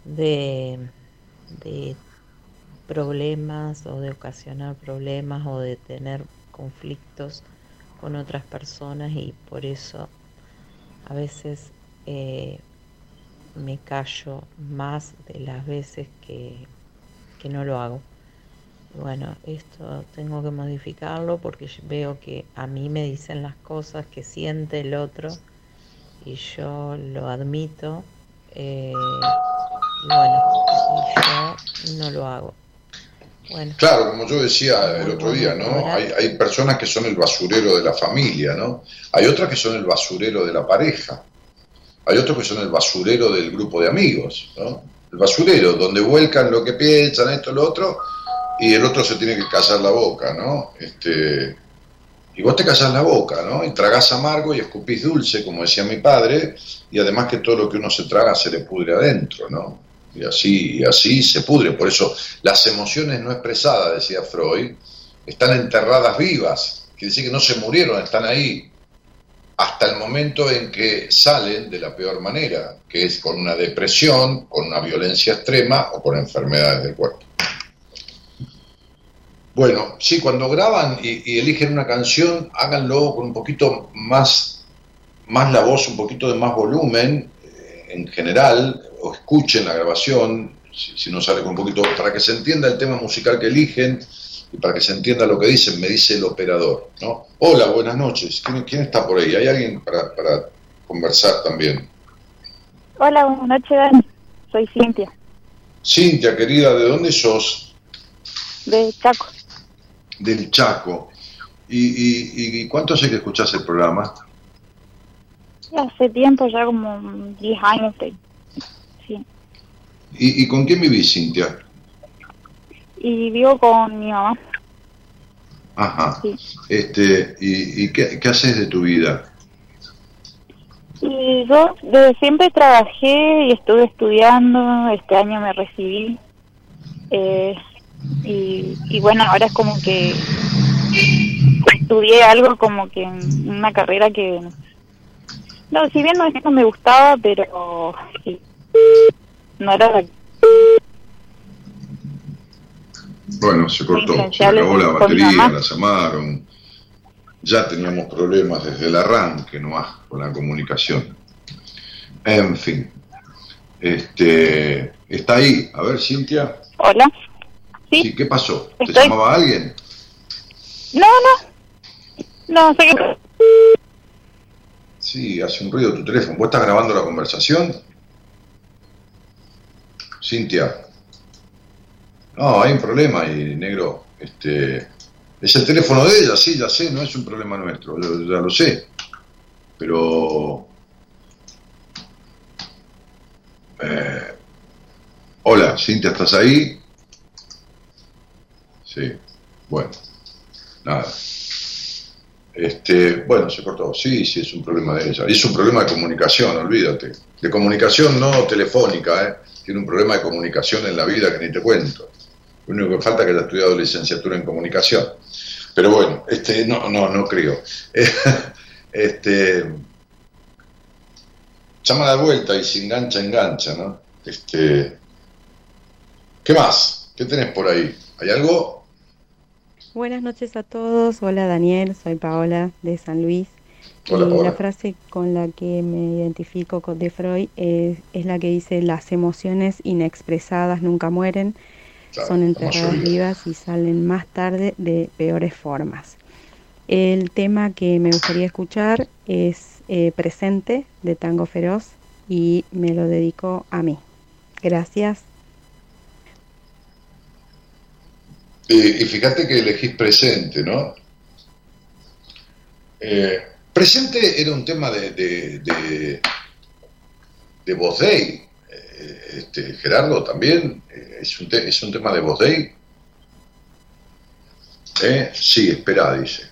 de problemas o de ocasionar problemas o de tener conflictos con otras personas y por eso a veces eh, me callo más de las veces que, que no lo hago. Bueno, esto tengo que modificarlo porque veo que a mí me dicen las cosas que siente el otro y yo lo admito. Eh, bueno, yo no lo hago. Bueno. Claro, como yo decía el otro día, ¿no? Hay, hay personas que son el basurero de la familia, ¿no? Hay otras que son el basurero de la pareja. Hay otros que son el basurero del grupo de amigos, ¿no? El basurero, donde vuelcan lo que piensan, esto, lo otro, y el otro se tiene que callar la boca, ¿no? Este, y vos te callas la boca, ¿no? Y tragás amargo y escupís dulce, como decía mi padre, y además que todo lo que uno se traga se le pudre adentro, ¿no? Y así, y así se pudre. Por eso las emociones no expresadas, decía Freud, están enterradas vivas, quiere decir que no se murieron, están ahí, hasta el momento en que salen de la peor manera, que es con una depresión, con una violencia extrema o con enfermedades del cuerpo. Bueno, sí, cuando graban y, y eligen una canción, háganlo con un poquito más, más la voz, un poquito de más volumen en general, o escuchen la grabación, si, si no sale con un poquito, para que se entienda el tema musical que eligen y para que se entienda lo que dicen, me dice el operador, ¿no? Hola, buenas noches. ¿Quién, quién está por ahí? ¿Hay alguien para, para conversar también? Hola, buenas noches, Dani. Soy Cintia, Cintia, querida, ¿de dónde sos? de Chaco. Del Chaco. ¿Y, y, y cuánto hace que escuchás el programa? Ya hace tiempo, ya como 10 años. Sí. ¿Y, y con quién vivís, Cintia? Y vivo con mi mamá. Ajá. Sí. Este, ¿Y, y qué, qué haces de tu vida? Y yo desde siempre trabajé y estuve estudiando. Este año me recibí. Eh, y, y bueno, ahora es como que estudié algo como que una carrera que... No, si bien no, es que no me gustaba, pero sí, no era la Bueno, se cortó, se acabó la batería, la llamaron. Ya teníamos problemas desde el arranque, no más, con la comunicación. En fin. Este, está ahí. A ver, Cintia. Hola. Sí, ¿qué pasó? ¿Te Estoy- llamaba alguien? No, no. No, sé que... Sí, hace un ruido tu teléfono. ¿Vos estás grabando la conversación? Cintia. No, hay un problema ahí, negro. Este, es el teléfono de ella, sí, ya sé, no es un problema nuestro, ya lo sé. Pero... Eh, hola, Cintia, ¿estás ahí? Sí, bueno, nada. Este, bueno, se cortó. Sí, sí, es un problema de ella. Y es un problema de comunicación, olvídate. De comunicación no telefónica, ¿eh? Tiene un problema de comunicación en la vida que ni te cuento. Lo único que falta es que haya estudiado licenciatura en comunicación. Pero bueno, este, no, no, no creo. Este, llama de vuelta y si engancha, engancha, ¿no? Este, ¿qué más? ¿Qué tenés por ahí? ¿Hay algo? Buenas noches a todos. Hola Daniel, soy Paola de San Luis. Hola, y Paola. la frase con la que me identifico con de Freud es, es la que dice las emociones inexpresadas nunca mueren, Claro, son enterradas vivas y salen más tarde de peores formas. El tema que me gustaría escuchar es eh, Presente de Tango Feroz y me lo dedico a mí. Gracias. Eh, y fíjate que elegís presente, ¿no? Eh, presente era un tema de, de, de, de. Eh, este, Gerardo también es, un te- es un tema de. ¿Eh? Sí, espera, dice.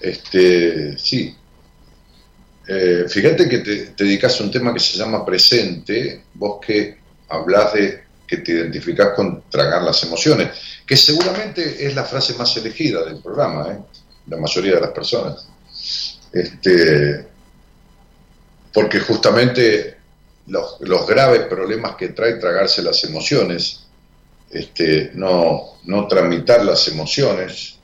Este, sí. Fíjate que te, te dedicas a un tema que se llama presente, vos que hablas de que te identificás con tragar las emociones, que seguramente es la frase más elegida del programa, ¿eh? la mayoría de las personas. Este, porque justamente los, los graves problemas que trae tragarse las emociones, este, no, no tramitar las emociones,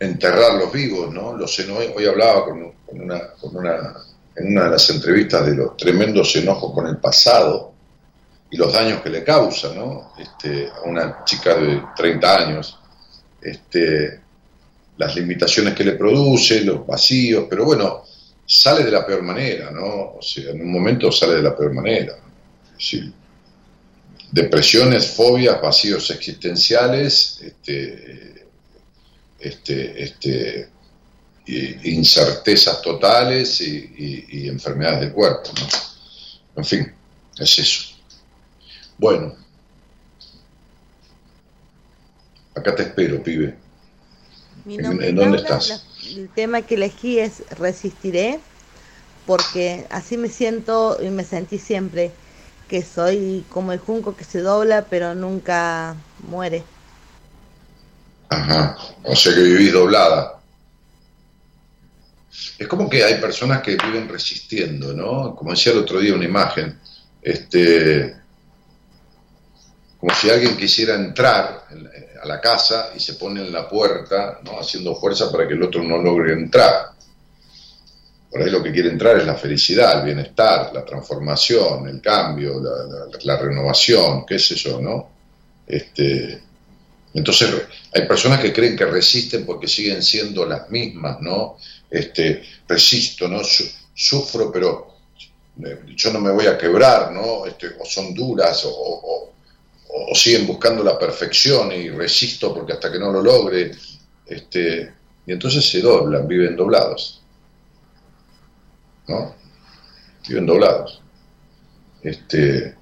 enterrarlos vivos, ¿no? Los hoy hablaba con una, con una, en una de las entrevistas de los tremendos enojos con el pasado y los daños que le causa, ¿no? Este, a una chica de 30 años, este, las limitaciones que le produce, los vacíos, pero bueno, sale de la peor manera, ¿no? O sea, en un momento sale de la peor manera. Depresiones, fobias, vacíos existenciales, este, este, este, y- incertezas totales y, y- y enfermedades del cuerpo, ¿no? En fin, es eso. Bueno, acá te espero, pibe. Mi ¿En- dónde estás? la- el tema que elegí es Resistiré, porque así me siento y me sentí siempre, que soy como el junco que se dobla pero nunca muere. Ajá, o sea que vivís doblada. Es como que hay personas que viven resistiendo, ¿no? Como decía el otro día una imagen, este, como si alguien quisiera entrar en- a la casa y se pone en la puerta, ¿no? Haciendo fuerza para que el otro no logre entrar. Por ahí lo que quiere entrar es la felicidad, el bienestar, la transformación, el cambio, la, la- la renovación, qué sé yo, ¿no? Este, entonces hay personas que creen que resisten porque siguen siendo las mismas, ¿no? Este, resisto, ¿no? Su- sufro, pero eh, yo no me voy a quebrar, ¿no? Este, o son duras, o, siguen buscando la perfección y resisto porque hasta que no lo logre, este, y entonces se doblan, viven doblados, ¿no? Viven doblados. Este,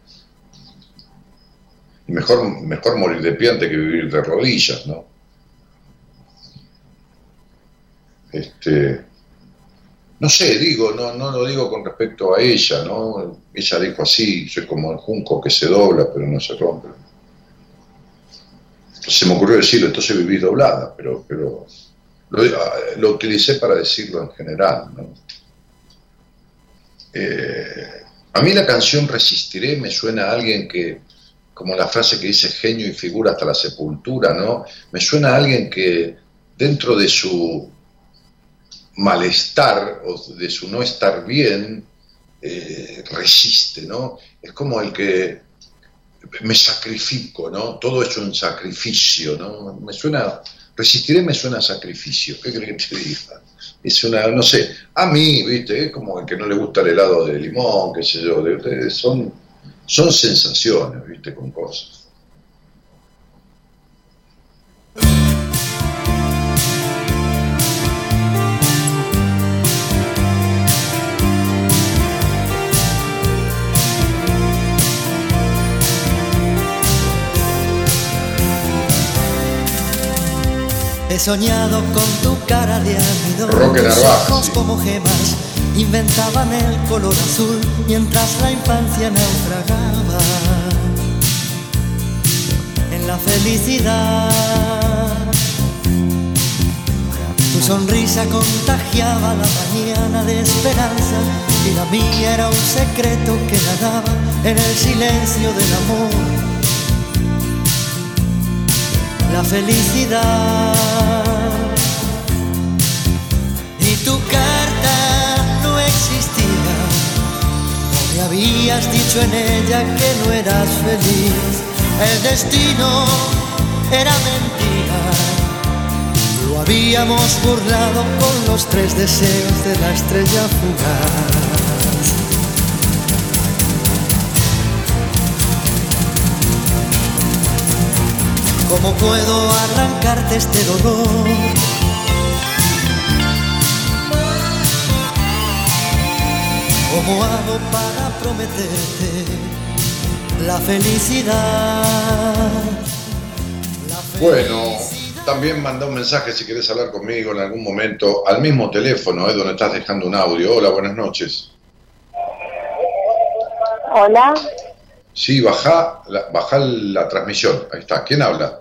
mejor, mejor morir de pie antes que vivir de rodillas, ¿no? Este, no sé, digo, no, no lo digo con respecto a ella, ¿no? Ella dijo así, soy como el junco que se dobla pero no se rompe. Se me ocurrió decirlo, entonces vivís doblada, pero, pero lo, utilicé para decirlo en general, ¿no? Eh, a mí la canción Resistiré me suena a alguien que, como la frase que dice genio y figura hasta la sepultura, ¿no? Me suena a alguien que dentro de su malestar o de su no estar bien, eh, resiste, ¿no? Es como el que me sacrifico, ¿no? Todo es un sacrificio, ¿no? Me suena, resistiré me suena a sacrificio, ¿qué crees que te diga? Es una, no sé, a mí, ¿viste? Es como el que no le gusta el helado de limón, qué sé yo, de- son, son sensaciones, ¿viste? Con cosas. He soñado con tu cara de almidón, tus ojos como gemas inventaban el color azul mientras la infancia naufragaba. En la felicidad. Tu sonrisa contagiaba la mañana de esperanza y la mía era un secreto que nadaba en el silencio del amor la felicidad. Y tu carta no existía, no me habías dicho en ella que no eras feliz. El destino era mentira, lo habíamos burlado con los tres deseos de la estrella fugaz. ¿Cómo puedo arrancarte este dolor? ¿Cómo hago para prometerte la felicidad? Bueno, también manda un mensaje si querés hablar conmigo en algún momento al mismo teléfono, ¿eh? donde estás dejando un audio. Hola, buenas noches. Hola, Sí, baja la, baja la transmisión. Ahí está. ¿Quién habla?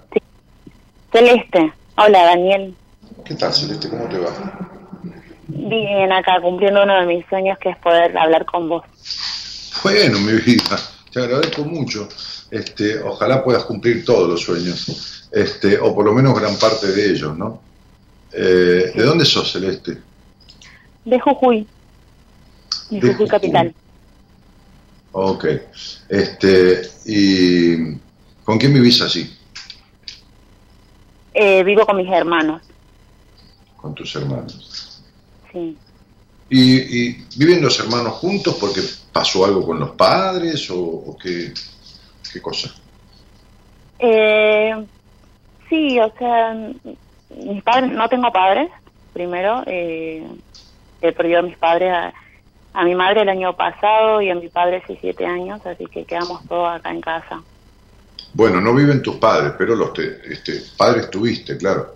Celeste. Hola, Daniel. ¿Qué tal, Celeste? ¿Cómo te va? Bien, acá cumpliendo uno de mis sueños que es poder hablar con vos. Bueno, mi vida, te agradezco mucho. Este, ojalá puedas cumplir todos los sueños, este, o por lo menos gran parte de ellos, ¿no? Eh, ¿De dónde sos, Celeste? De Jujuy. De, De Jujuy Capital. Ok. Este, ¿Y con quién vivís allí? Eh, vivo con mis hermanos. Con tus hermanos. Sí. ¿Y, y viven los hermanos juntos porque pasó algo con los padres o, o qué, qué cosa? Eh, sí, o sea, mis padres, no tengo padres, primero. Eh, he perdido a mis padres, a, a mi madre el año pasado y a mi padre hace siete años, así que quedamos todos acá en casa. Bueno, no viven tus padres, pero los te- este, padres tuviste, claro.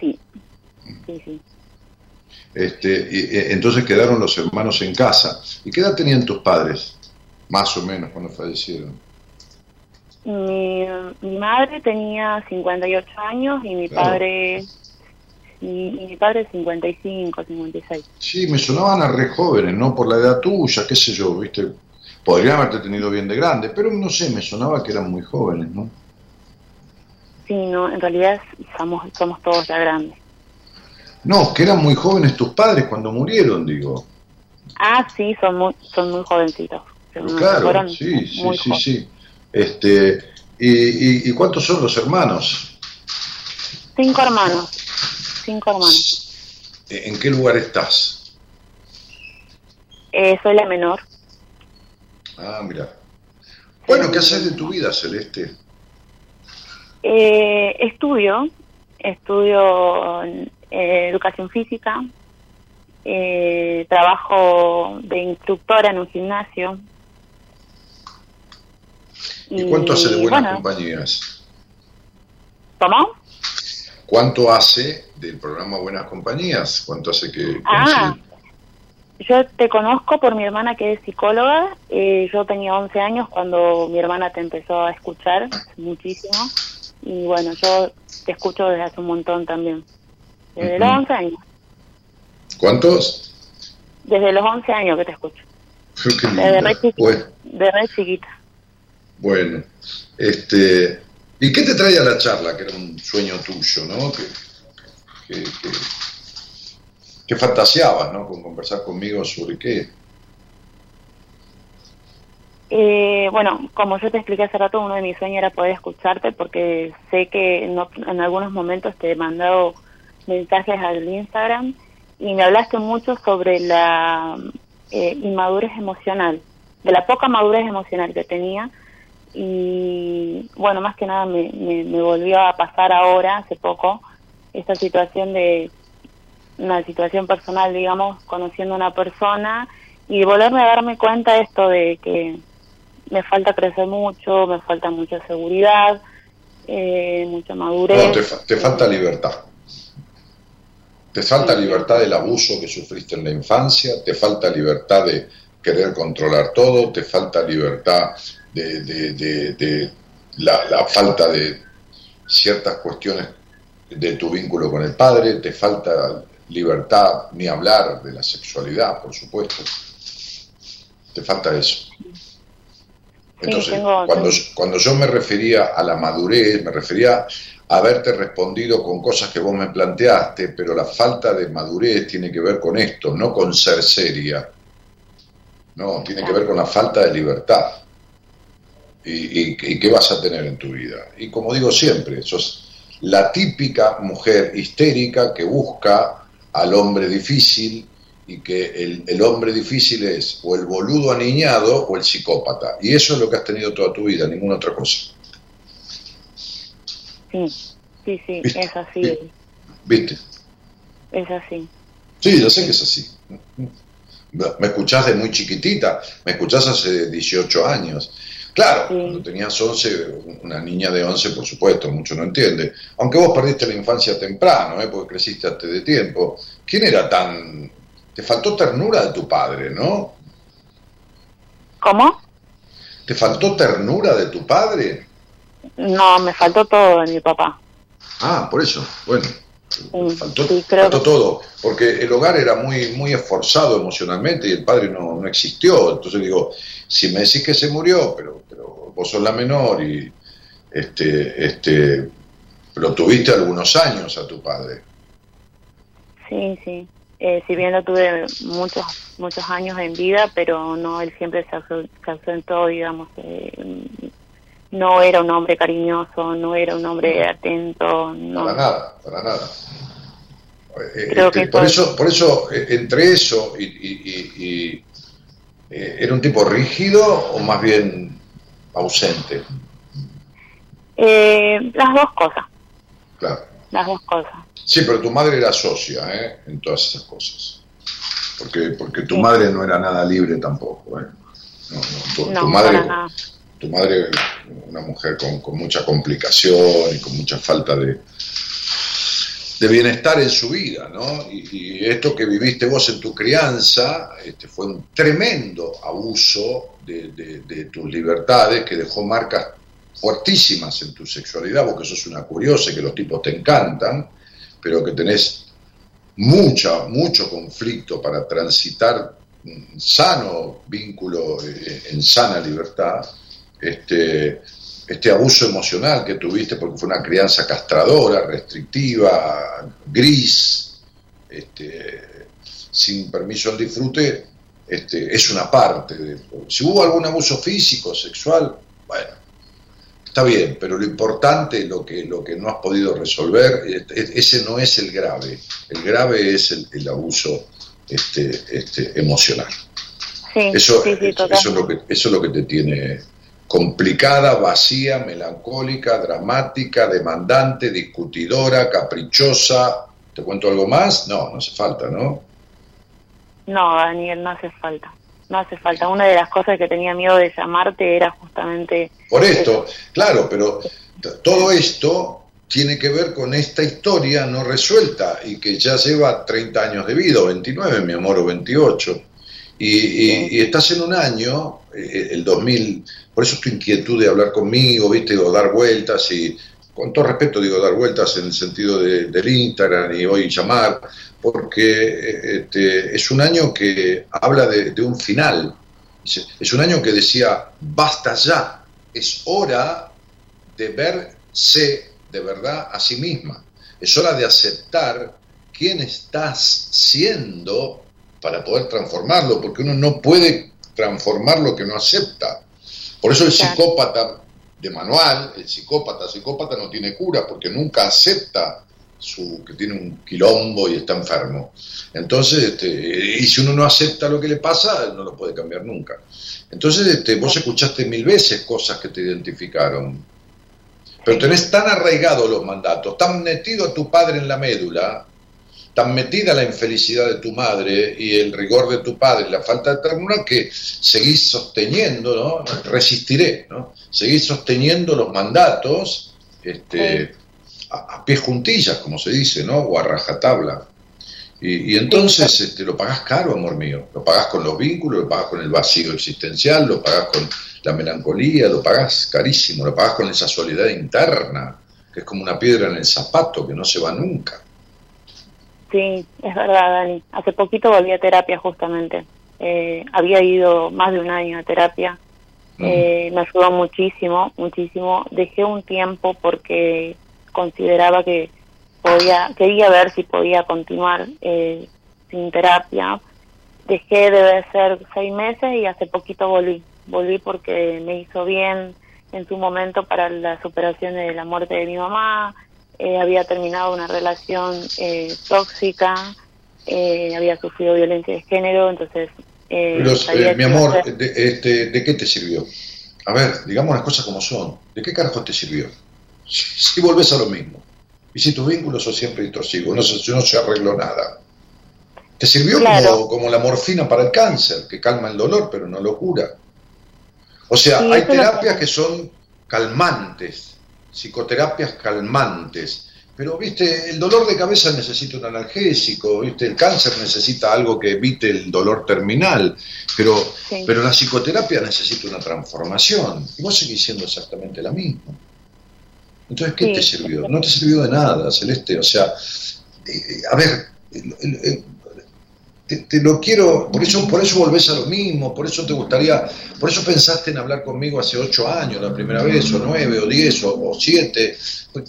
Sí, sí, sí. Este, y, y, entonces quedaron los hermanos en casa. ¿Y qué edad tenían tus padres? Más o menos cuando fallecieron. Mi, mi madre tenía 58 años y mi Claro. padre y, y mi padre 55, 56. Sí, me sonaban a re jóvenes, ¿no? Por la edad tuya, qué sé yo, ¿viste? Podrían haberte tenido bien de grande, pero no sé, me sonaba que eran muy jóvenes, ¿no? Sí, no, en realidad somos somos todos ya grandes. No, que eran muy jóvenes tus padres cuando murieron, digo. Ah, sí, son muy son muy jovencitos. Claro, sí, sí, sí, jóvenes. sí. Este, y, y, ¿Y cuántos son los hermanos? Cinco hermanos. Cinco hermanos. ¿En qué lugar estás? Eh, soy la menor. Ah, mira. Bueno, ¿qué haces de tu vida, Celeste? Eh, estudio, estudio eh, educación física, eh, trabajo de instructora en un gimnasio. ¿Y cuánto hace de buenas bueno, compañías? ¿Cómo? ¿Cuánto hace del programa Buenas Compañías? ¿Cuánto hace que Ah, yo te conozco por mi hermana que es psicóloga. Eh, yo tenía 11 años cuando mi hermana te empezó a escuchar muchísimo. Y bueno, yo te escucho desde hace un montón también. Desde los Ujú. 11 años. ¿Cuántos? Desde los 11 años que te escucho. Qué Desde re chiquita. Bueno, De re chiquita. bueno, este, ¿y qué te trae a la charla? Que era un sueño tuyo, ¿no? Que, que, fantaseabas, ¿no? Con conversar conmigo sobre qué. Eh, bueno, como yo te expliqué hace rato, uno de mis sueños era poder escucharte porque sé que en, ot- en algunos momentos te he mandado mensajes al Instagram y me hablaste mucho sobre la eh, inmadurez emocional, de la poca madurez emocional que tenía y bueno, más que nada me, me, me volvió a pasar ahora, hace poco, esta situación de una situación personal, digamos, conociendo a una persona y volverme a darme cuenta de esto de que me falta crecer mucho, me falta mucha seguridad, eh, mucha madurez. No, te, fa- te falta libertad. Te falta libertad del abuso que sufriste en la infancia, te falta libertad de querer controlar todo, te falta libertad de, de- de- de la, la falta de ciertas cuestiones de tu vínculo con el padre, te falta libertad, ni hablar de la sexualidad, por supuesto. Te falta eso. Entonces, tengo- cuando, cuando yo me refería a la madurez, me refería a haberte respondido con cosas que vos me planteaste, pero la falta de madurez tiene que ver con esto, no con ser seria. No, tiene que ver con la falta de libertad. ¿Y, y- y qué vas a tener en tu vida? Y como digo siempre, sos la típica mujer histérica que busca al hombre difícil y que el, el hombre difícil es o el boludo aniñado o el psicópata. Y eso es lo que has tenido toda tu vida, ninguna otra cosa. Sí, sí, sí, es así, ¿Viste? es así. Sí, yo sé que es así. Me escuchás de muy chiquitita, me escuchás hace 18 años. Claro, cuando tenías 11, una niña de 11, por supuesto, mucho no entiende. Aunque vos perdiste la infancia temprano, ¿eh? porque creciste antes de tiempo. ¿Quién era tan... Te faltó ternura de tu padre, ¿no? ¿Cómo? ¿Te faltó ternura de tu padre? No, me faltó todo de mi papá. Ah, por eso. Bueno, Sí, faltó, sí, creo faltó que- todo. Porque el hogar era muy, muy esforzado emocionalmente y el padre no, no existió. Entonces digo, si me decís que se murió, pero, pero vos sos la menor y este, este, lo tuviste algunos años a tu padre. Sí, sí. Eh, si bien lo tuve muchos muchos años en vida, pero no, él siempre se ausentó, digamos. eh, no era un hombre cariñoso, no era un hombre atento. No. Para nada, para nada. Eh, Creo este, que por eso, por eso eh, entre eso y, y- y- y, eh, era un tipo rígido o más bien ausente, Eh, las dos cosas, claro. las dos cosas. Sí, pero tu madre era socia, ¿eh? En todas esas cosas. Porque, porque tu madre no era nada libre tampoco, ¿eh? No, no, tu, No, tu madre. Tu madre, una mujer con, mucha complicación y con mucha falta de, bienestar en su vida, ¿no? Y, esto que viviste vos en tu crianza este, fue un tremendo abuso de tus libertades que dejó marcas fuertísimas en tu sexualidad, porque sos una curiosa y que los tipos te encantan, pero que tenés mucha, mucho conflicto para transitar un sano vínculo eh, en sana libertad, este, este abuso emocional que tuviste porque fue una crianza castradora, restrictiva, gris, este, sin permiso al disfrute, este, es una parte. De, si hubo algún abuso físico, sexual, bueno, está bien, pero lo importante, lo que, lo que no has podido resolver, ese no es el grave. El grave es el, el abuso este, este, emocional. Sí, Eso, sí, sí, eso es lo que, eso es lo que te tiene complicada, vacía, melancólica, dramática, demandante, discutidora, caprichosa. ¿Te cuento algo más? No, no hace falta, ¿no? No, Daniel, no hace falta. No hace falta. Una de las cosas que tenía miedo de llamarte era justamente... Por esto, claro, pero todo esto tiene que ver con esta historia no resuelta y que ya lleva 30 años de vida, o 29, mi amor, o 28. Y, y- y estás en un año, eh, el 2000, por eso tu inquietud de hablar conmigo, viste, o dar vueltas y, con todo respeto digo dar vueltas en el sentido de- del Instagram y hoy llamar, porque eh, este, es un año que habla de, un final. Es un año que decía, basta ya, es hora de verse de verdad a sí misma. Es hora de aceptar quién estás siendo para poder transformarlo, porque uno no puede transformar lo que no acepta. Por eso el psicópata de manual, el psicópata, psicópata no tiene cura, porque nunca acepta su, que tiene un quilombo y está enfermo. Entonces, este, y si uno no acepta lo que le pasa, no lo puede cambiar nunca. Entonces, este, vos escuchaste mil veces cosas que te identificaron, pero tenés tan arraigados los mandatos, tan metido a tu padre en la médula, tan metida la infelicidad de tu madre y el rigor de tu padre y la falta de ternura que seguís sosteniendo, ¿no? Resistiré, ¿no? Seguís sosteniendo los mandatos este, a, a pies juntillas, como se dice, ¿no? O a rajatabla. Y, y entonces este, lo pagás caro, amor mío. Lo pagás con los vínculos, lo pagás con el vacío existencial, lo pagás con la melancolía, lo pagás carísimo, lo pagás con esa soledad interna, que es como una piedra en el zapato que no se va nunca. Sí, es verdad, Dani. Hace poquito volví a terapia justamente. Eh, había ido más de un año a terapia. Eh, me ayudó muchísimo, muchísimo. Dejé un tiempo porque consideraba que podía, quería ver si podía continuar eh, sin terapia. Dejé debe ser seis meses y hace poquito volví. Volví porque me hizo bien en su momento para la superación de la muerte de mi mamá. Eh, había terminado una relación eh, tóxica, eh, había sufrido violencia de género, entonces... eh, eh, mi amor, de, este, ¿de qué te sirvió? A ver, digamos las cosas como son. ¿De qué carajo te sirvió? Si, si volvés a lo mismo. Y si tus vínculos son siempre intrusivos, no se, no se arregló nada. Te sirvió Claro. como, como la morfina para el cáncer, que calma el dolor, pero no lo cura. O sea, Sí, hay terapias que son calmantes, psicoterapias calmantes. Pero, viste, el dolor de cabeza necesita un analgésico, viste, el cáncer necesita algo que evite el dolor terminal, pero, Sí. pero la psicoterapia necesita una transformación. Y vos seguís siendo exactamente la misma. Entonces, ¿qué Sí. te sirvió? No te sirvió de nada, Celeste. O sea, eh, a ver, te, lo quiero, por eso, por eso volvés a lo mismo, por eso te gustaría, por eso pensaste en hablar conmigo hace ocho años, la primera vez, o nueve, o diez, o, siete,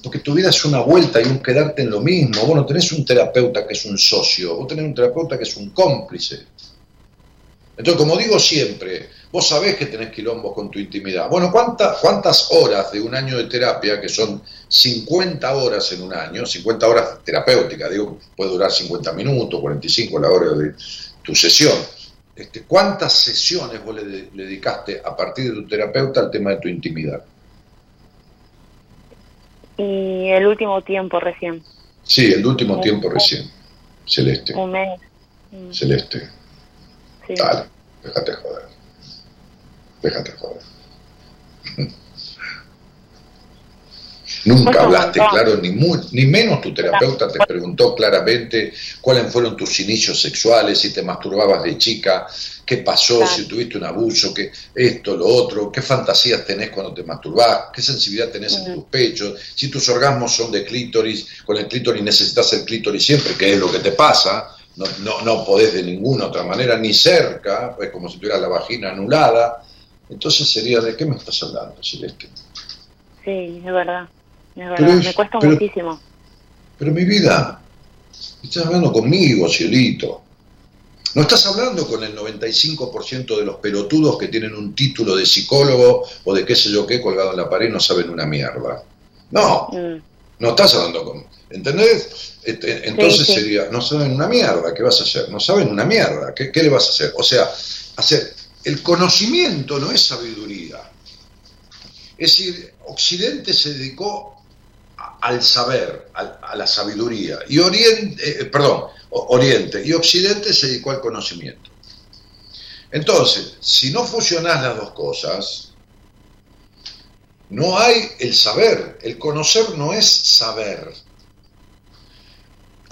porque tu vida es una vuelta y un quedarte en lo mismo. Vos no tenés un terapeuta que es un socio, vos tenés un terapeuta que es un cómplice. Entonces, como digo siempre, vos sabés que tenés quilombos con tu intimidad. Bueno, ¿cuántas horas de un año de terapia, que son 50 horas en un año, 50 horas terapéuticas, digo, puede durar 50 minutos, 45 la hora de tu sesión. Este, ¿Cuántas sesiones vos le, dedicaste a partir de tu terapeuta al tema de tu intimidad? Y el último tiempo recién. Sí, el último tiempo recién. Celeste. Un mes. Celeste. Dale, déjate joder. Déjate joder. Nunca hablaste claro, ni, ni menos tu terapeuta te preguntó claramente cuáles fueron tus inicios sexuales, si te masturbabas de chica, qué pasó, si tuviste un abuso, qué esto, lo otro, qué fantasías tenés cuando te masturbás, qué sensibilidad tenés en tus pechos, si tus orgasmos son de clítoris, con el clítoris necesitas el clítoris siempre, que es lo que te pasa, no, no, no podés de ninguna otra manera, ni cerca, es como si tuvieras la vagina anulada. Entonces sería, ¿de qué me estás hablando, Celeste? Sí, es verdad, es verdad, me cuesta muchísimo. Pero mi vida, estás hablando conmigo, cielito. No estás hablando con el 95% de los pelotudos que tienen un título de psicólogo o de qué sé yo qué colgado en la pared y no saben una mierda. No, mm. no estás hablando con... ¿Entendés? Entonces sería, no saben una mierda, ¿qué vas a hacer? No saben una mierda, ¿qué, le vas a hacer? O sea, hacer, el conocimiento no es sabiduría. Es decir, Occidente se dedicó al saber, a, la sabiduría, y Oriente, eh, perdón, Oriente, y Occidente se dedicó al conocimiento. Entonces, si no fusionás las dos cosas, no hay el saber, el conocer no es saber,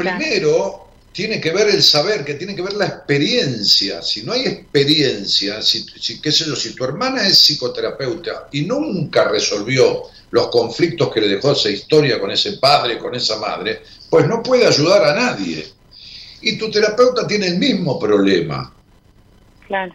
Primero, tiene que ver el saber, que tiene que ver la experiencia. Si no hay experiencia, si, qué sé yo, si tu hermana es psicoterapeuta y nunca resolvió los conflictos que le dejó esa historia con ese padre, con esa madre, pues no puede ayudar a nadie. Y tu terapeuta tiene el mismo problema. Claro.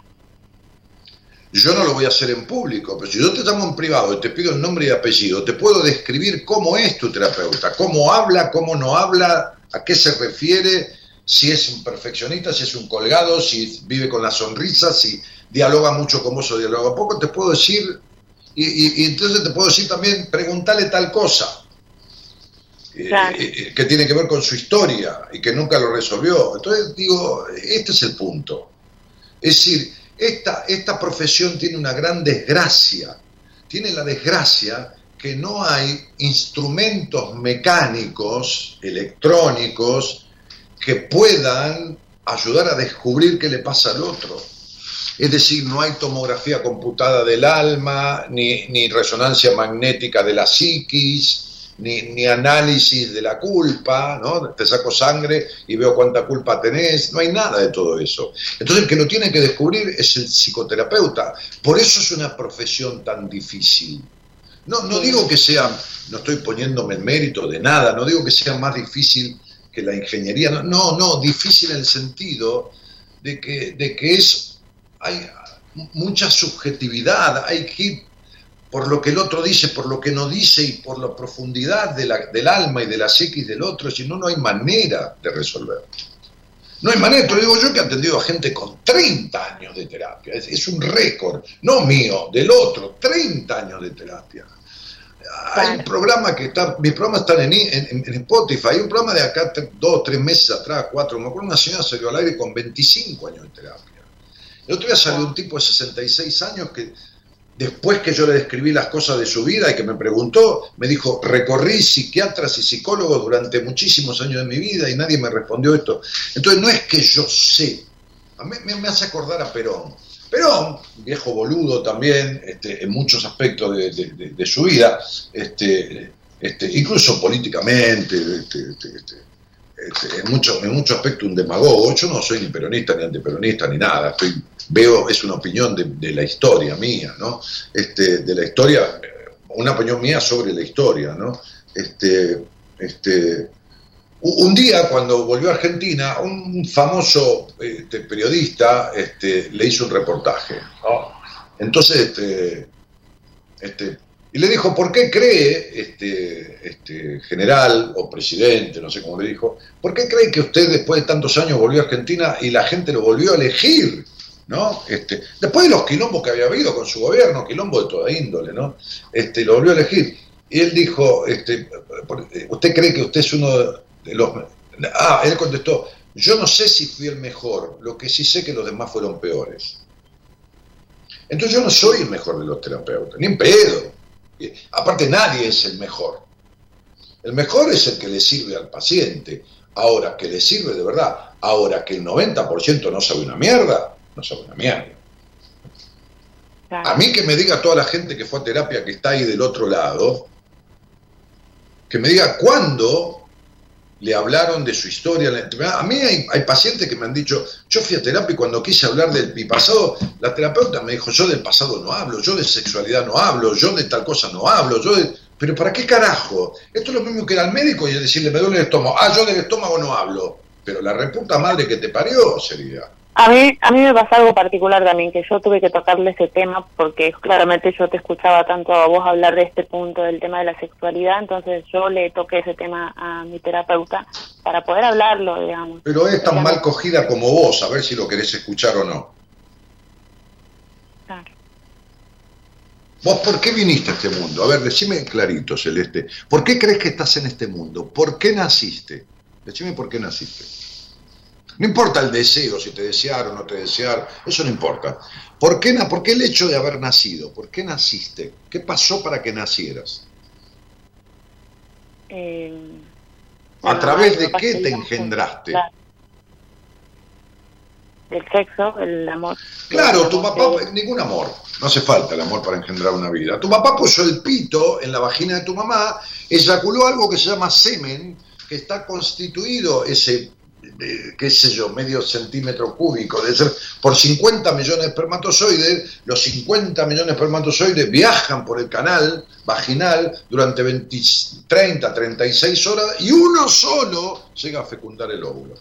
Yo no lo voy a hacer en público, pero si yo te llamo en privado y te pido el nombre y apellido, te puedo describir cómo es tu terapeuta, cómo habla, cómo no habla, a qué se refiere, si es un perfeccionista, si es un colgado, si vive con la sonrisa, si dialoga mucho con vos o dialoga poco, te puedo decir, y, entonces te puedo decir también, preguntarle tal cosa. Eh, eh, que tiene que ver con su historia y que nunca lo resolvió. Entonces digo, este es el punto. Es decir, esta, esta profesión tiene una gran desgracia. Tiene la desgracia que no hay instrumentos mecánicos, electrónicos, que puedan ayudar a descubrir qué le pasa al otro. Es decir, no hay tomografía computada del alma, ni, resonancia magnética de la psiquis, ni, ni, análisis de la culpa, ¿no? Te saco sangre y veo cuánta culpa tenés, no hay nada de todo eso. Entonces el que lo tiene que descubrir es el psicoterapeuta. Por eso es una profesión tan difícil. No, no digo que sea, no estoy poniéndome mérito de nada, no digo que sea más difícil que la ingeniería, no, no, difícil en el sentido de que, de que es, hay mucha subjetividad, hay que ir por lo que el otro dice, por lo que no dice y por la profundidad de la, del alma y de la psiquis del otro, si no, no hay manera de resolver. No hay manera, te lo digo yo que he atendido a gente con 30 años de terapia, es un récord, no mío, del otro, 30 años de terapia. Hay un programa que está, mis programas están en, en, Spotify, hay un programa de acá dos, tres meses atrás, cuatro, me acuerdo una señora salió al aire con 25 años de terapia. El otro día salió un tipo de 66 años que después que yo le describí las cosas de su vida y que me preguntó, me dijo, recorrí psiquiatras y psicólogos durante muchísimos años de mi vida y nadie me respondió esto. Entonces no es que yo sé, a mí me hace acordar a Perón. Perón, viejo boludo también, este, en muchos aspectos de, su vida, este, este, incluso políticamente, en muchos en mucho aspectos un demagogo. Yo no soy ni peronista ni antiperonista ni nada, estoy, veo, es una opinión de, la historia mía, ¿no? Este, de la historia, una opinión mía sobre la historia, ¿no? Este, este, Un día, cuando volvió a Argentina, un famoso este, periodista este, le hizo un reportaje. Entonces, este, este, y le dijo, ¿por qué cree, este, este general o presidente, no sé cómo le dijo, ¿por qué cree que usted después de tantos años volvió a Argentina y la gente lo volvió a elegir? ¿no? Este, después de los quilombos que había habido con su gobierno, quilombo de toda índole, ¿no? Este, lo volvió a elegir. Y él dijo, este, ¿usted cree que usted es uno Ah, él contestó, yo no sé si fui el mejor, lo que sí sé que los demás fueron peores. Entonces yo no soy el mejor de los terapeutas, ni en pedo. Aparte nadie es el mejor. El mejor es el que le sirve al paciente. Ahora, que le sirve de verdad. Ahora, que el 90% no sabe una mierda, no sabe una mierda. A mí que me diga toda la gente que fue a terapia que está ahí del otro lado, que me diga cuándo le hablaron de su historia. A mí hay, pacientes que me han dicho, yo fui a terapia y cuando quise hablar de mi pasado, la terapeuta me dijo, yo del pasado no hablo, yo de sexualidad no hablo, yo de tal cosa no hablo, yo Pero ¿para qué carajo? Esto es lo mismo que era al médico y decirle, me duele el estómago. Ah, yo del estómago no hablo. Pero la reputa madre que te parió sería. A mí, a mí me pasa algo particular también, que yo tuve que tocarle ese tema porque claramente yo te escuchaba tanto a vos hablar de este punto del tema de la sexualidad, entonces yo le toqué ese tema a mi terapeuta para poder hablarlo, digamos. Pero es tan mal cogida como vos, a ver si lo querés escuchar o no. Claro. ¿Vos por qué viniste a este mundo? A ver, decime clarito, Celeste. ¿Por qué crees que estás en este mundo? ¿Por qué naciste? Decime por qué naciste. No importa el deseo, si te desearon o no te desearon, eso no importa. ¿Por qué, ¿Por qué el hecho de haber nacido? ¿Por qué naciste? ¿Qué pasó para que nacieras? Eh, ¿A través de qué te engendraste? El sexo, el amor. Claro, tu papá, ningún amor, no hace falta el amor para engendrar una vida. Tu papá puso el pito en la vagina de tu mamá, eyaculó algo que se llama semen, que está constituido ese qué sé yo, medio centímetro cúbico, de ser por 50 millones de espermatozoides, los 50 millones de espermatozoides viajan por el canal vaginal durante 20, 30, 36 horas y uno solo llega a fecundar el óvulo.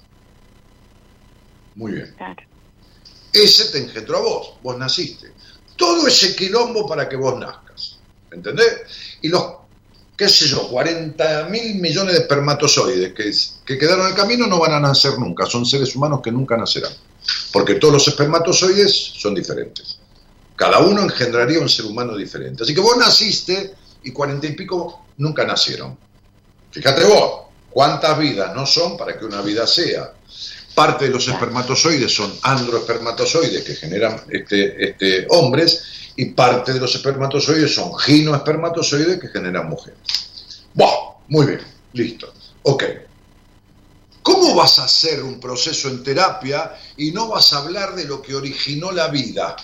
Muy bien. Ese te engendró a vos, vos naciste. Todo ese quilombo para que vos nazcas. ¿Entendés? Y los qué sé yo, 40 mil millones de espermatozoides que, que quedaron en el camino no van a nacer nunca, son seres humanos que nunca nacerán, porque todos los espermatozoides son diferentes. Cada uno engendraría un ser humano diferente. Así que vos naciste y cuarenta y pico nunca nacieron. Fíjate vos, cuántas vidas no son para que una vida sea. Parte de los espermatozoides son androespermatozoides que generan este, este, hombres y parte de los espermatozoides son ginoespermatozoides que generan mujeres. ¡Buah! Muy bien, listo. Ok. ¿Cómo vas a hacer un proceso en terapia y no vas a hablar de lo que originó la vida?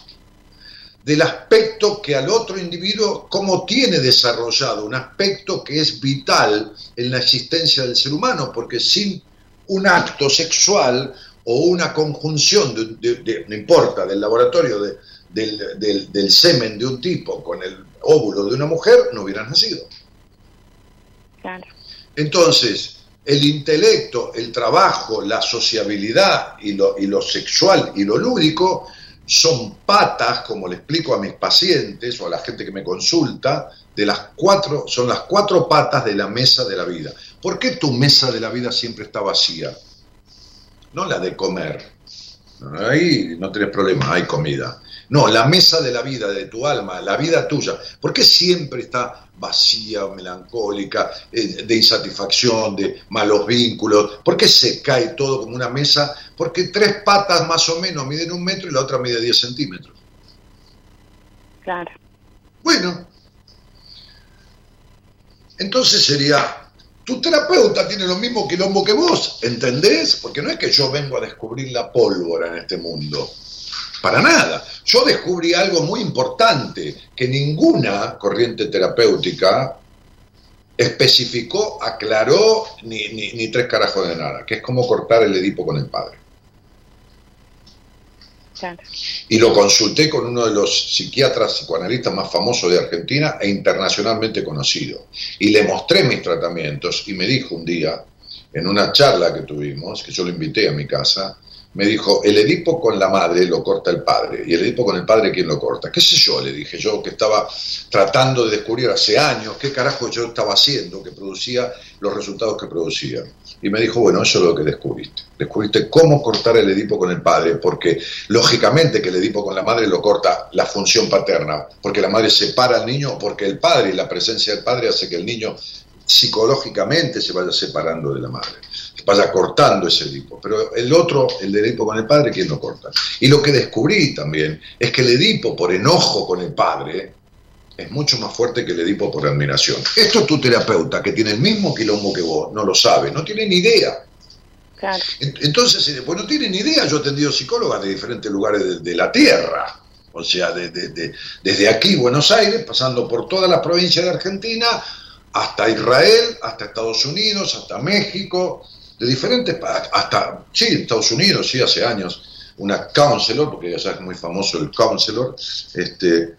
Del aspecto que al otro individuo, cómo tiene desarrollado, un aspecto que es vital en la existencia del ser humano, porque sin un acto sexual o una conjunción, de, no importa, del laboratorio de, del, semen de un tipo con el óvulo de una mujer, no hubieran nacido. Entonces, el intelecto, el trabajo, la sociabilidad y lo, y lo sexual y lo lúdico son patas, como le explico a mis pacientes o a la gente que me consulta, de las cuatro, son las cuatro patas de la mesa de la vida. ¿Por qué tu mesa de la vida siempre está vacía? No la de comer. Ahí no tenés problema, hay comida. No, la mesa de la vida, de tu alma, la vida tuya. ¿Por qué siempre está vacía, melancólica, eh, de insatisfacción, de malos vínculos? ¿Por qué se cae todo como una mesa? Porque tres patas más o menos miden un metro y la otra mide 10 centímetros. Claro. Bueno, entonces sería, tu terapeuta tiene lo mismo quilombo que vos, ¿entendés? Porque no es que yo vengo a descubrir la pólvora en este mundo. Para nada. Yo descubrí algo muy importante, que ninguna corriente terapéutica especificó, aclaró, ni, ni, tres carajos de nada, que es como cortar el Edipo con el padre. Y lo consulté con uno de los psiquiatras psicoanalistas más famosos de Argentina e internacionalmente conocido. Y le mostré mis tratamientos y me dijo un día, en una charla que tuvimos, que yo lo invité a mi casa, me dijo, el Edipo con la madre lo corta el padre, y el Edipo con el padre, ¿quién lo corta? ¿Qué sé yo? Le dije yo, que estaba tratando de descubrir hace años qué carajo yo estaba haciendo, que producía los resultados que producía. Y me dijo, bueno, eso es lo que descubriste. Descubriste cómo cortar el Edipo con el padre, porque lógicamente que el Edipo con la madre lo corta la función paterna, porque la madre separa al niño, porque el padre y la presencia del padre hace que el niño psicológicamente se vaya separando de la madre, vaya cortando ese Edipo. Pero el otro, el de Edipo con el padre, ¿quién lo corta? Y lo que descubrí también es que el Edipo, por enojo con el padre, es mucho más fuerte que el Edipo por admiración. Esto tu terapeuta, que tiene el mismo quilombo que vos, no lo sabe, no tiene ni idea. Entonces, si después no tiene ni idea, yo he atendido psicólogas de diferentes lugares de, de la Tierra. O sea, de, de, desde aquí, Buenos Aires, pasando por todas las provincias de Argentina, hasta Israel, hasta Estados Unidos, hasta México, de diferentes, hasta, sí, Estados Unidos, sí, hace años, una counselor, porque ya sabes muy famoso el counselor, este,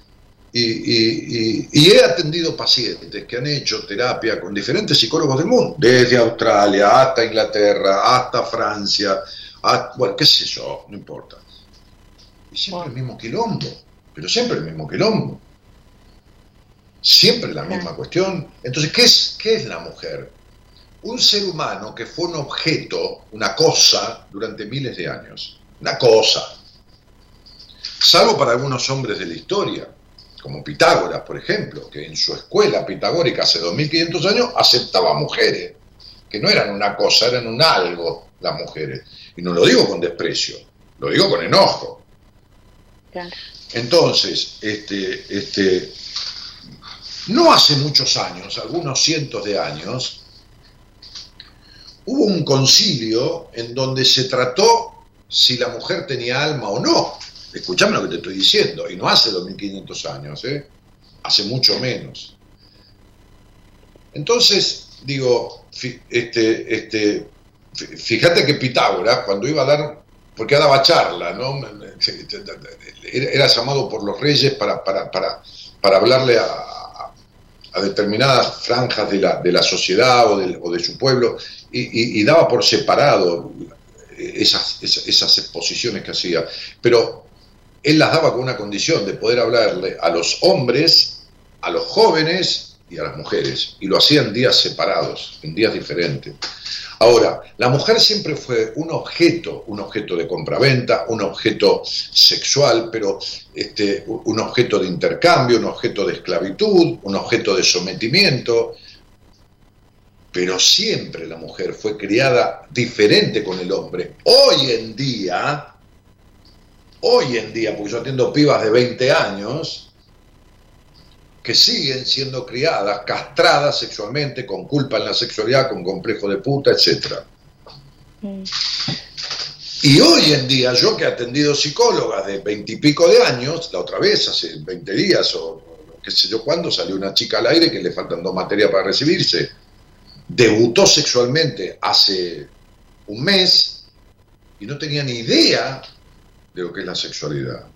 y, y, he atendido pacientes que han hecho terapia con diferentes psicólogos del mundo, desde Australia hasta Inglaterra, hasta Francia, bueno, qué sé yo, no importa. Y siempre el mismo quilombo, pero siempre el mismo quilombo. Siempre la misma cuestión. Entonces, ¿qué es, ¿qué es la mujer? Un ser humano que fue un objeto, una cosa, durante miles de años. Una cosa. Salvo para algunos hombres de la historia, como Pitágoras, por ejemplo, que en su escuela pitagórica hace 2500 años aceptaba mujeres, que no eran una cosa, eran un algo las mujeres. Y no lo digo con desprecio, lo digo con enojo. Entonces, este, este, no hace muchos años, algunos cientos de años, hubo un concilio en donde se trató si la mujer tenía alma o no. Escuchame lo que te estoy diciendo, y no hace 2500 años, ¿eh? hace mucho menos. Entonces, digo, este, este, fíjate que Pitágoras, cuando iba a dar, porque daba charla, ¿no? Era llamado por los reyes para, para, para, para hablarle a, determinadas franjas de la, de la sociedad o de su pueblo y, daba por separado esas, esas, exposiciones que hacía. Pero él las daba con una condición de poder hablarle a los hombres, a los jóvenes y a las mujeres. Y lo hacía en días separados, en días diferentes. Ahora, la mujer siempre fue un objeto, un objeto de compraventa, un objeto sexual, pero este, un objeto de intercambio, un objeto de esclavitud, un objeto de sometimiento. Pero siempre la mujer fue criada diferente con el hombre. Hoy en día, hoy en día, porque yo atiendo pibas de 20 años, que siguen siendo criadas, castradas sexualmente, con culpa en la sexualidad, con complejo de puta, etc. Mm. Y hoy en día, yo que he atendido psicólogas de veintipico de años, la otra vez, hace 20 días o qué sé yo cuándo, salió una chica al aire que le faltan dos materias para recibirse, debutó sexualmente hace un mes y no tenía ni idea de lo que es la sexualidad.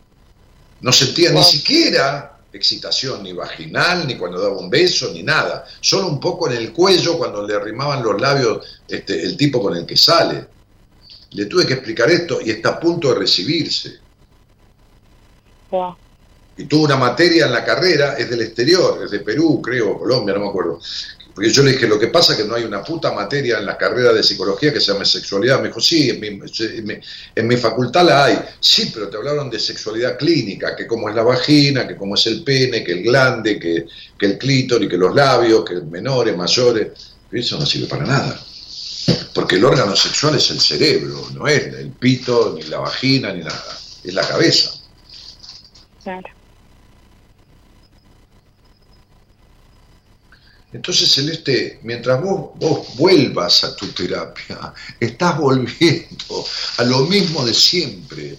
No sentía ni siquiera excitación ni vaginal, ni cuando daba un beso, ni nada. Solo un poco en el cuello cuando le arrimaban los labios este, el tipo con el que sale. Le tuve que explicar esto y está a punto de recibirse. Y tuvo una materia en la carrera, es del exterior, es de Perú, creo, Colombia, no me acuerdo, porque yo le dije, lo que pasa es que no hay una puta materia en la carrera de psicología que se llame sexualidad. Me dijo, sí, en mi, facultad la hay. Sí, pero te hablaron de sexualidad clínica, que cómo es la vagina, que cómo es el pene, que el glande, que, que el clítoris, que los labios, que menores, mayores. eso no sirve para nada. Porque el órgano sexual es el cerebro, no es el pito, ni la vagina, ni nada. Es la cabeza. Claro. Entonces, Celeste, mientras vos, vos vuelvas a tu terapia, estás volviendo a lo mismo de siempre.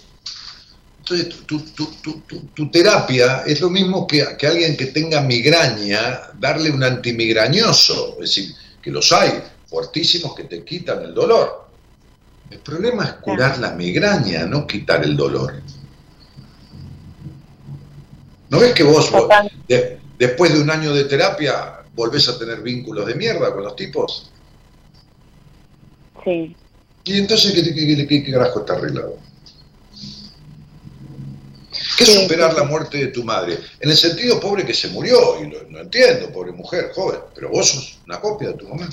Entonces, tu, terapia es lo mismo que, que, alguien que tenga migraña, darle un antimigrañoso, es decir, que los hay fuertísimos que te quitan el dolor. El problema es curar la migraña, no quitar el dolor. ¿No ves que vos, después de un año de terapia, volvés a tener vínculos de mierda con los tipos. Sí. ¿Y entonces qué, qué, qué, qué carajo está arreglado? ¿Qué es superar la muerte de tu madre? En el sentido pobre que se murió, y lo, lo entiendo, pobre mujer, joven, pero vos sos una copia de tu mamá.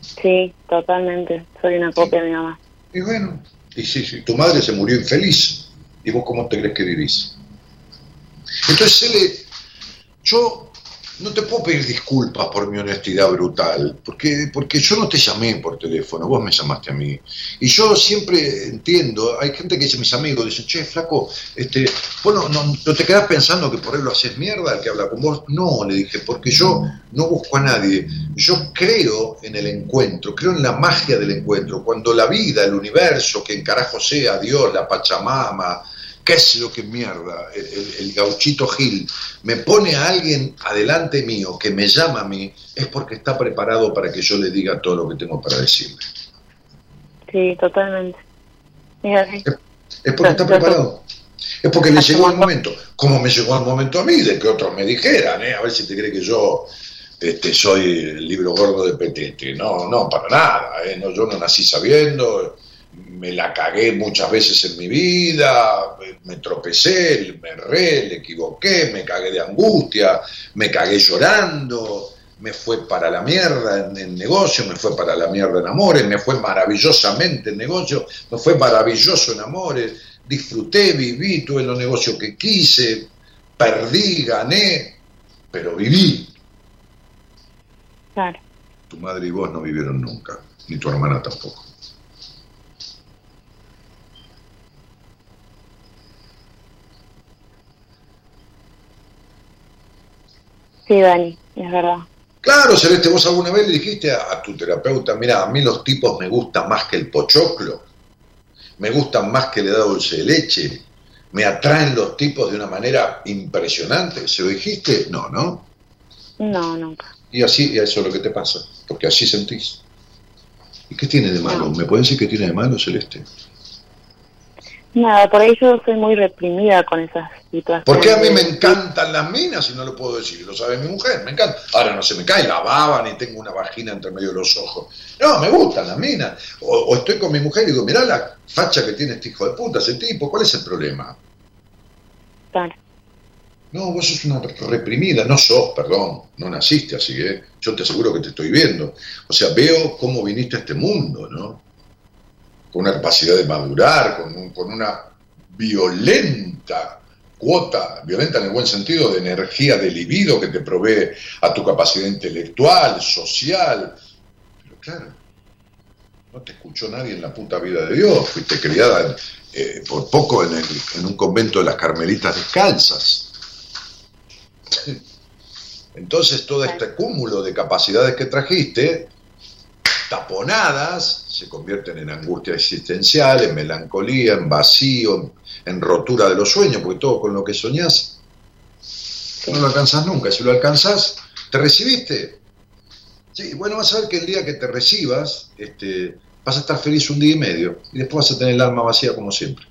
Sí, totalmente. Soy una copia de mi mamá. Y bueno, y sí, sí, tu madre se murió infeliz. ¿Y vos cómo te crees que vivís? Entonces, Cele, yo no te puedo pedir disculpas por mi honestidad brutal, porque, porque yo no te llamé por teléfono, vos me llamaste a mí. Y yo siempre entiendo, hay gente que dice, mis amigos, dicen, che, flaco, este, vos no, te quedás pensando que por él lo haces mierda, el que habla con vos. No, le dije, porque yo no busco a nadie. Yo creo en el encuentro, creo en la magia del encuentro. Cuando la vida, el universo, que en carajo sea, Dios, la Pachamama, qué es lo que mierda, el, el- el gauchito Gil, me pone a alguien adelante mío que me llama a mí, es porque está preparado para que yo le diga todo lo que tengo para decirle. Sí, totalmente. Es así. Es porque está preparado. Es porque le llegó el momento. Como me llegó el momento a mí, de que otros me dijeran, ¿eh? a ver si te cree que yo este, soy el libro gordo de Petete. No, no, para nada. ¿eh? No, yo no nací sabiendo, me la cagué muchas veces en mi vida, me- tropecé, me erré, le equivoqué, me cagué de angustia, me cagué llorando, me fue para la mierda en el negocio, me fue para la mierda en amores, me fue maravillosamente en negocio, me fue maravilloso en amores, disfruté, viví, tuve los negocios que quise, perdí, gané, pero viví. Claro. Tu madre y vos no vivieron nunca, ni tu hermana tampoco. Sí, Dani, es verdad. Claro, Celeste, vos alguna vez le dijiste a, a tu terapeuta, mira, a mí los tipos me gustan más que el pochoclo, me gustan más que le da dulce de leche, me atraen los tipos de una manera impresionante. ¿Se lo dijiste? No, ¿no? No, nunca. Y así, y eso es lo que te pasa, porque así sentís. ¿Y qué tiene de malo? ¿Me puedes decir qué tiene de malo, Celeste? Nada, por ahí yo soy muy reprimida con esas situaciones. Porque a mí me encantan las minas y no lo puedo decir, lo sabe mi mujer, me encanta. Ahora no se me cae la baba ni tengo una vagina entre medio de los ojos. No, me gustan las minas. O, o estoy con mi mujer y digo, mirá la facha que tiene este hijo de puta, ese tipo, ¿cuál es el problema? Claro. No, vos sos una reprimida, no sos, perdón, no naciste así, ¿eh? Yo te aseguro que te estoy viendo. O sea, veo cómo viniste a este mundo, ¿no? Con una capacidad de madurar, con, un- con una violenta cuota, violenta en el buen sentido, de energía de libido que te provee a tu capacidad intelectual, social. Pero claro, no te escuchó nadie en la puta vida de Dios, fuiste criada eh, por poco en, en un convento de las Carmelitas Descalzas. Entonces todo este cúmulo de capacidades que trajiste, taponadas, se convierten en angustia existencial, en melancolía, en vacío, en rotura de los sueños, porque todo con lo que soñás no lo alcanzas nunca. Si lo alcanzás, ¿te recibiste? Sí, bueno, vas a ver que el día que te recibas, este, vas a estar feliz un día y medio, y después vas a tener el alma vacía como siempre.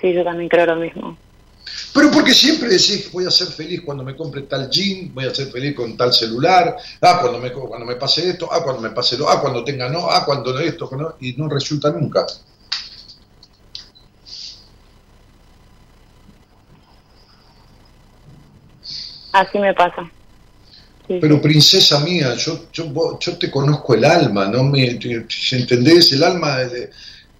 Sí, yo también creo lo mismo. Pero porque siempre decís, voy a ser feliz cuando me compre tal jean, voy a ser feliz con tal celular, ah, cuando me, cuando me pase esto, ah, cuando me pase lo, ah, cuando tenga no, ah, cuando no esto, no, y no resulta nunca. Así me pasa. Sí, Pero princesa mía, yo, yo, te conozco el alma, ¿no? Me, ¿Entendés? El alma, de-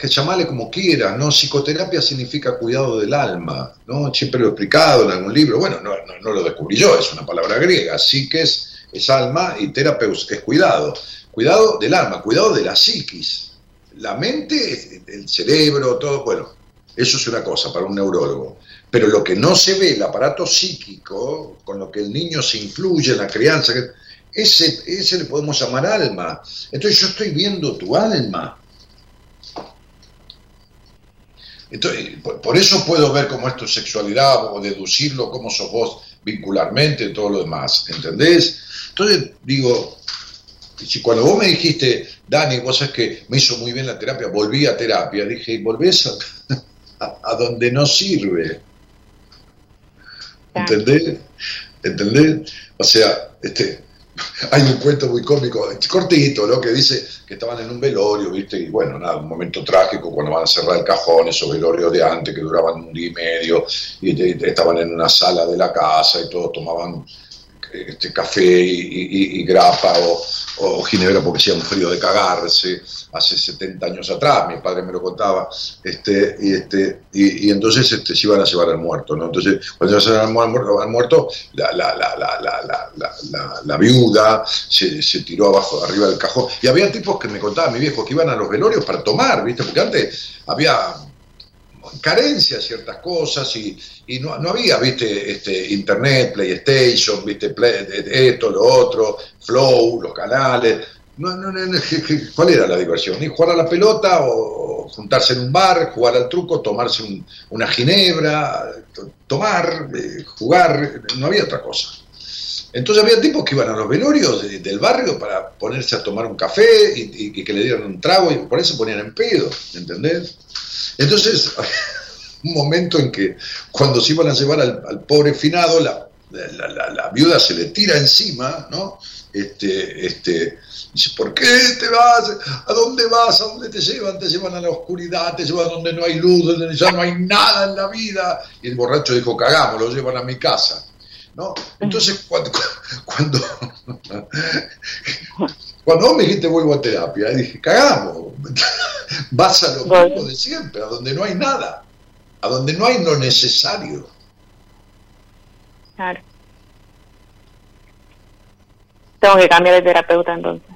que llamale como quieras, ¿no? Psicoterapia significa cuidado del alma, ¿no? Siempre lo he explicado en algún libro, bueno, no, no, lo descubrí yo, es una palabra griega, sí que es, es alma y terapeus es cuidado. Cuidado del alma, cuidado de la psiquis. La mente, el cerebro, todo, bueno, eso es una cosa para un neurólogo. Pero lo que no se ve, el aparato psíquico, con lo que el niño se influye en la crianza, ese, ese le podemos llamar alma. Entonces yo estoy viendo tu alma. Entonces, por, eso puedo ver cómo es tu sexualidad o deducirlo cómo sos vos vincularmente y todo lo demás, ¿entendés? Entonces digo, si cuando vos me dijiste, Dani, vos sabés que me hizo muy bien la terapia, volví a terapia, dije, volvés a, a- a donde no sirve. ¿Entendés? ¿Entendés? O sea, este, hay un cuento muy cómico, cortito, ¿no? Que dice que estaban en un velorio, ¿viste? Y bueno, nada, un momento trágico cuando van a cerrar el cajón, esos velorios de antes que duraban un día y medio, y estaban en una sala de la casa y todos tomaban este, café y, grapa o, ginebra porque hacía un frío de cagarse hace 70 años atrás, mi padre me lo contaba, este, y, este, y, entonces este, se iban a llevar al muerto, ¿no? Entonces, cuando se iban a llevar al muerto, la, la, la, la viuda se, se, tiró abajo, arriba del cajón, y había tipos que me contaban, mi viejo, que iban a los velorios para tomar, ¿viste? Porque antes había carencia ciertas cosas y, y no, no, había, viste, este, internet, PlayStation, viste, esto, lo otro, Flow, los canales. No, no, ¿Cuál era la diversión? ¿Ni jugar a la pelota o juntarse en un bar, jugar al truco, tomarse una ginebra, tomar, eh, jugar? No había otra cosa. Entonces había tipos que iban a los velorios del barrio para ponerse a tomar un café y, que le dieran un trago y por eso ponían en pedo, ¿entendés? Entonces, un momento en que cuando se iban a llevar al, pobre finado, la, la, viuda se le tira encima, ¿no? Este, este, dice, ¿por qué te vas? ¿A dónde vas? ¿A dónde te llevan? Te llevan a la oscuridad, te llevan donde no hay luz, donde ya no hay nada en la vida. Y el borracho dijo, cagamos, lo llevan a mi casa. ¿No? Entonces, cuando, cuando, cuando vos me dijiste vuelvo a terapia, dije, cagamos, vas a lo mismo de siempre, a donde no hay nada, a donde no hay lo necesario. Claro. Tengo que cambiar de terapeuta entonces.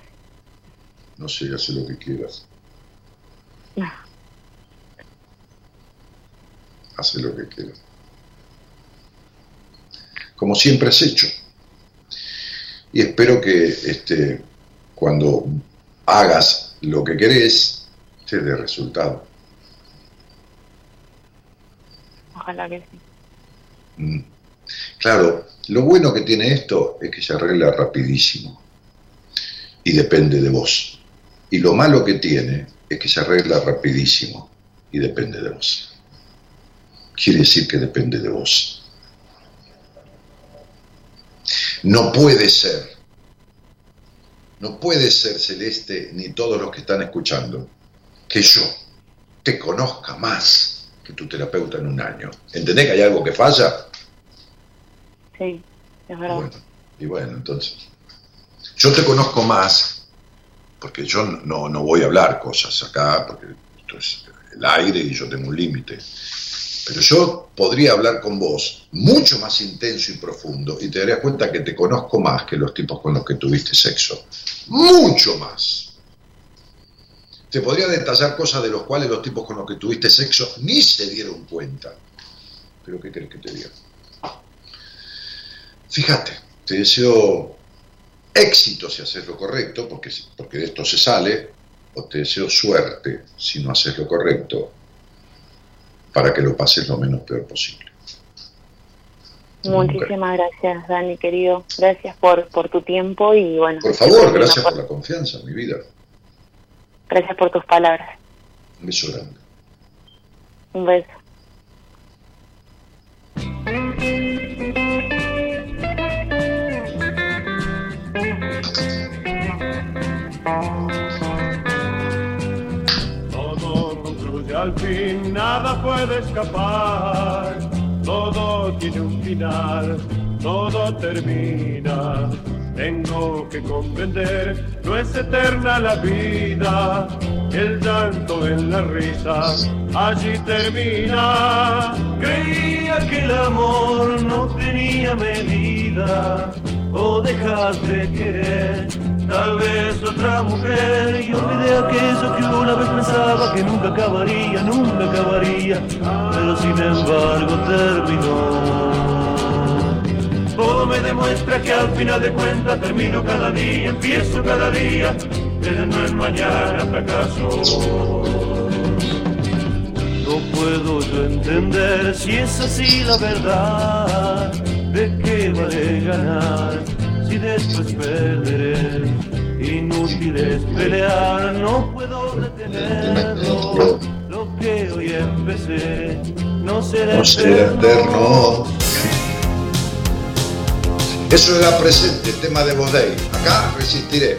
No sé, haz lo que quieras. Haz lo que quieras. Como siempre has hecho. Y espero que este, cuando hagas lo que querés, te dé resultado. Ojalá que sí. Mm. Claro, lo bueno que tiene esto es que se arregla rapidísimo y depende de vos. Y lo malo que tiene es que se arregla rapidísimo y depende de vos. Quiere decir que depende de vos. No puede ser no puede ser celeste ni todos los que están escuchando que yo te conozca más que tu terapeuta en un año. ¿Entendés que hay algo que falla? Sí, es verdad. y bueno, entonces, yo te conozco más porque yo no, no voy a hablar cosas acá, porque esto es el aire y yo tengo un límite. Pero yo podría hablar con vos mucho más intenso y profundo y te darías cuenta que te conozco más que los tipos con los que tuviste sexo. Mucho más. Te podría detallar cosas de los cuales los tipos con los que tuviste sexo ni se dieron cuenta. Pero ¿qué crees que te diga? Fíjate, te deseo éxito si haces lo correcto, porque, porque de esto se sale, o te deseo suerte si no haces lo correcto, para que lo pases lo menos peor posible. Muchísimas gracias, Dani, querido. Gracias por, por tu tiempo y bueno. Por favor, gracias por la confianza, mi vida. Gracias por tus palabras. Un beso grande. Un beso. Al fin nada puede escapar, todo tiene un final, todo termina. Tengo que comprender, no es eterna la vida, el llanto en la risa, allí termina. Creía que el amor no tenía medida, o dejas de querer tal vez otra mujer y olvidé aquello que una vez pensaba que nunca acabaría, nunca acabaría, pero sin embargo terminó. Todo me demuestra que al final de cuentas termino cada día, empiezo cada día, pero no es mañana fracaso. No puedo yo entender si es así la verdad, de qué vale ganar y después perderé. Inútil es pelear, no puedo detenerlo. Lo que hoy empecé no será, no será eterno. Eso era presente, tema de Bodey. Acá resistiré.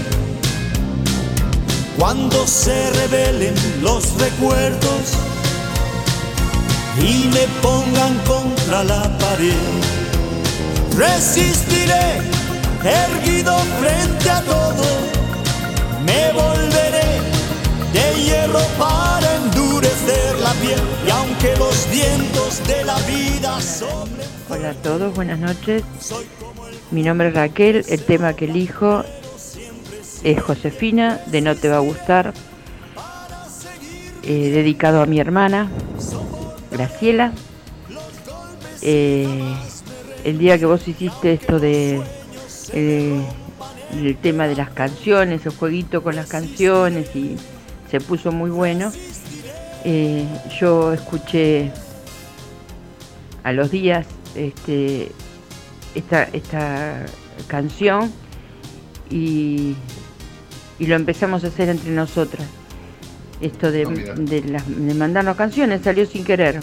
cuando se revelen los recuerdos y me pongan contra la pared. Resistiré, erguido frente a todo, me volveré de hierro para endurecer la piel y aunque los vientos de la vida soplen. Hola a todos, buenas noches. Mi nombre es Raquel, el tema que elijo es Josefina, de No Te Va a Gustar, eh, dedicado a mi hermana, Graciela. Eh, el día que vos hiciste esto de eh, el tema de las canciones, el jueguito con las canciones y se puso muy bueno. yo escuché a los días este, esta, esta canción y, y lo empezamos a hacer entre nosotras. Esto de, Ah, de, las- de mandarnos canciones salió sin querer.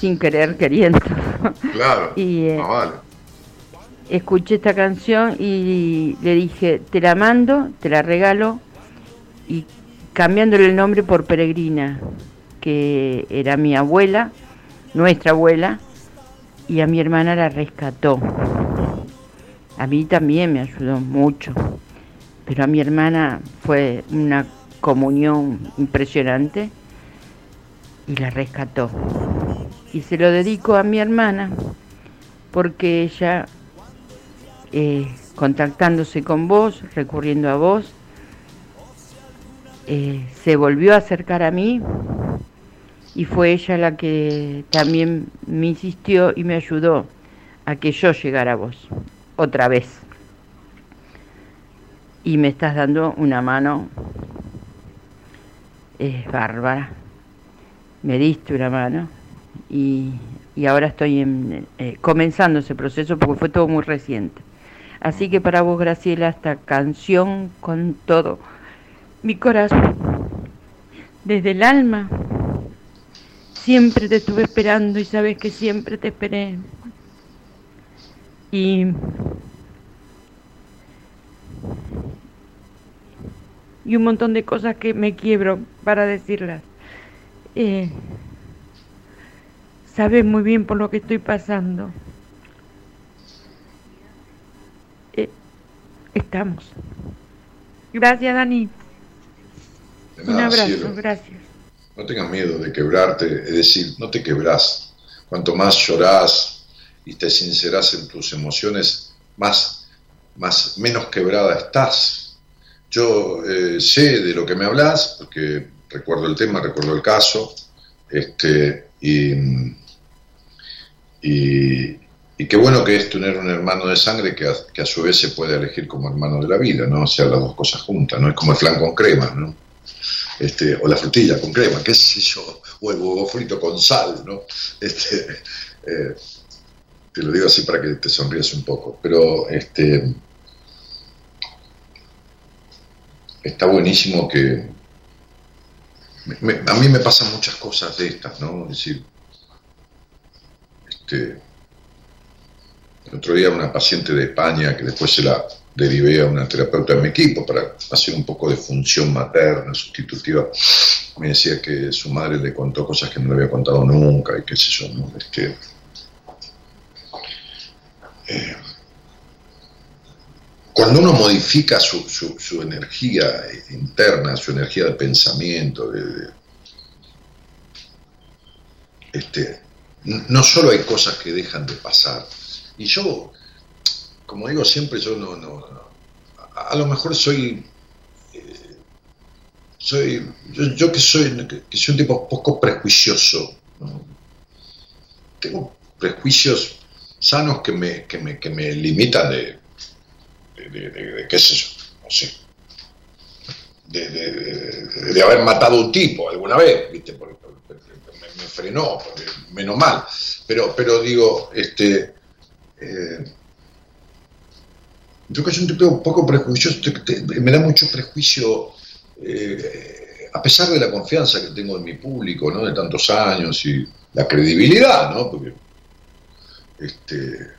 Sin querer, queriendo. Claro. Y, eh, vale. escuché esta canción y le dije, te la mando, te la regalo, y cambiándole el nombre por Peregrina, que era mi abuela, nuestra abuela, y a mi hermana la rescató. A mí también me ayudó mucho, pero a mi hermana fue una comunión impresionante y la rescató. Y se lo dedico a mi hermana porque ella, eh, contactándose con vos, recurriendo a vos, eh, se volvió a acercar a mí y fue ella la que también me insistió y me ayudó a que yo llegara a vos, otra vez. Y me estás dando una mano eh, bárbara. Me diste una mano y, y ahora estoy en, eh, comenzando ese proceso porque fue todo muy reciente. Así que para vos, Graciela, esta canción con todo mi corazón, desde el alma, siempre te estuve esperando y sabes que siempre te esperé. Y, y un montón de cosas que me quiebro para decirlas. Eh, sabes muy bien por lo que estoy pasando. Eh, estamos. Gracias, Dani. Un abrazo, cielo. gracias. No tengas miedo de quebrarte, es decir, no te quebrás. Cuanto más llorás y te sincerás en tus emociones, más, más menos quebrada estás. Yo eh, sé de lo que me hablas, porque recuerdo el tema, recuerdo el caso, este, y, y, qué bueno que es tener un hermano de sangre que a, que a su vez se puede elegir como hermano de la vida, ¿no? O sea, las dos cosas juntas, ¿no? Es como el flan con crema, ¿no? este, o la frutilla con crema, qué sé yo, o el huevo frito con sal, ¿no? Este, eh, te lo digo así para que te sonrías un poco, pero este, está buenísimo que a mí me pasan muchas cosas de estas, ¿no? Es decir, este, el otro día una paciente de España que después se la derivé a una terapeuta de mi equipo para hacer un poco de función materna, sustitutiva, me decía que su madre le contó cosas que no le había contado nunca y qué sé yo, ¿no? Este, eh, cuando uno modifica su, su- energía interna, su energía de pensamiento, de- este, no solo hay cosas que dejan de pasar, y yo, como digo siempre, yo no, no, a, lo mejor soy soy, yo, que soy, que, soy un tipo poco prejuicioso, tengo prejuicios sanos que me, que me, que me limitan de, de, qué sé yo, no sé, de, haber matado a un tipo alguna vez, ¿viste? me, frenó, menos mal, pero, pero digo, este, eh, yo que soy un tipo un poco prejuicioso, me da mucho prejuicio eh, a pesar de la confianza que tengo en mi público, ¿no? De tantos años y la credibilidad, ¿no? Porque este,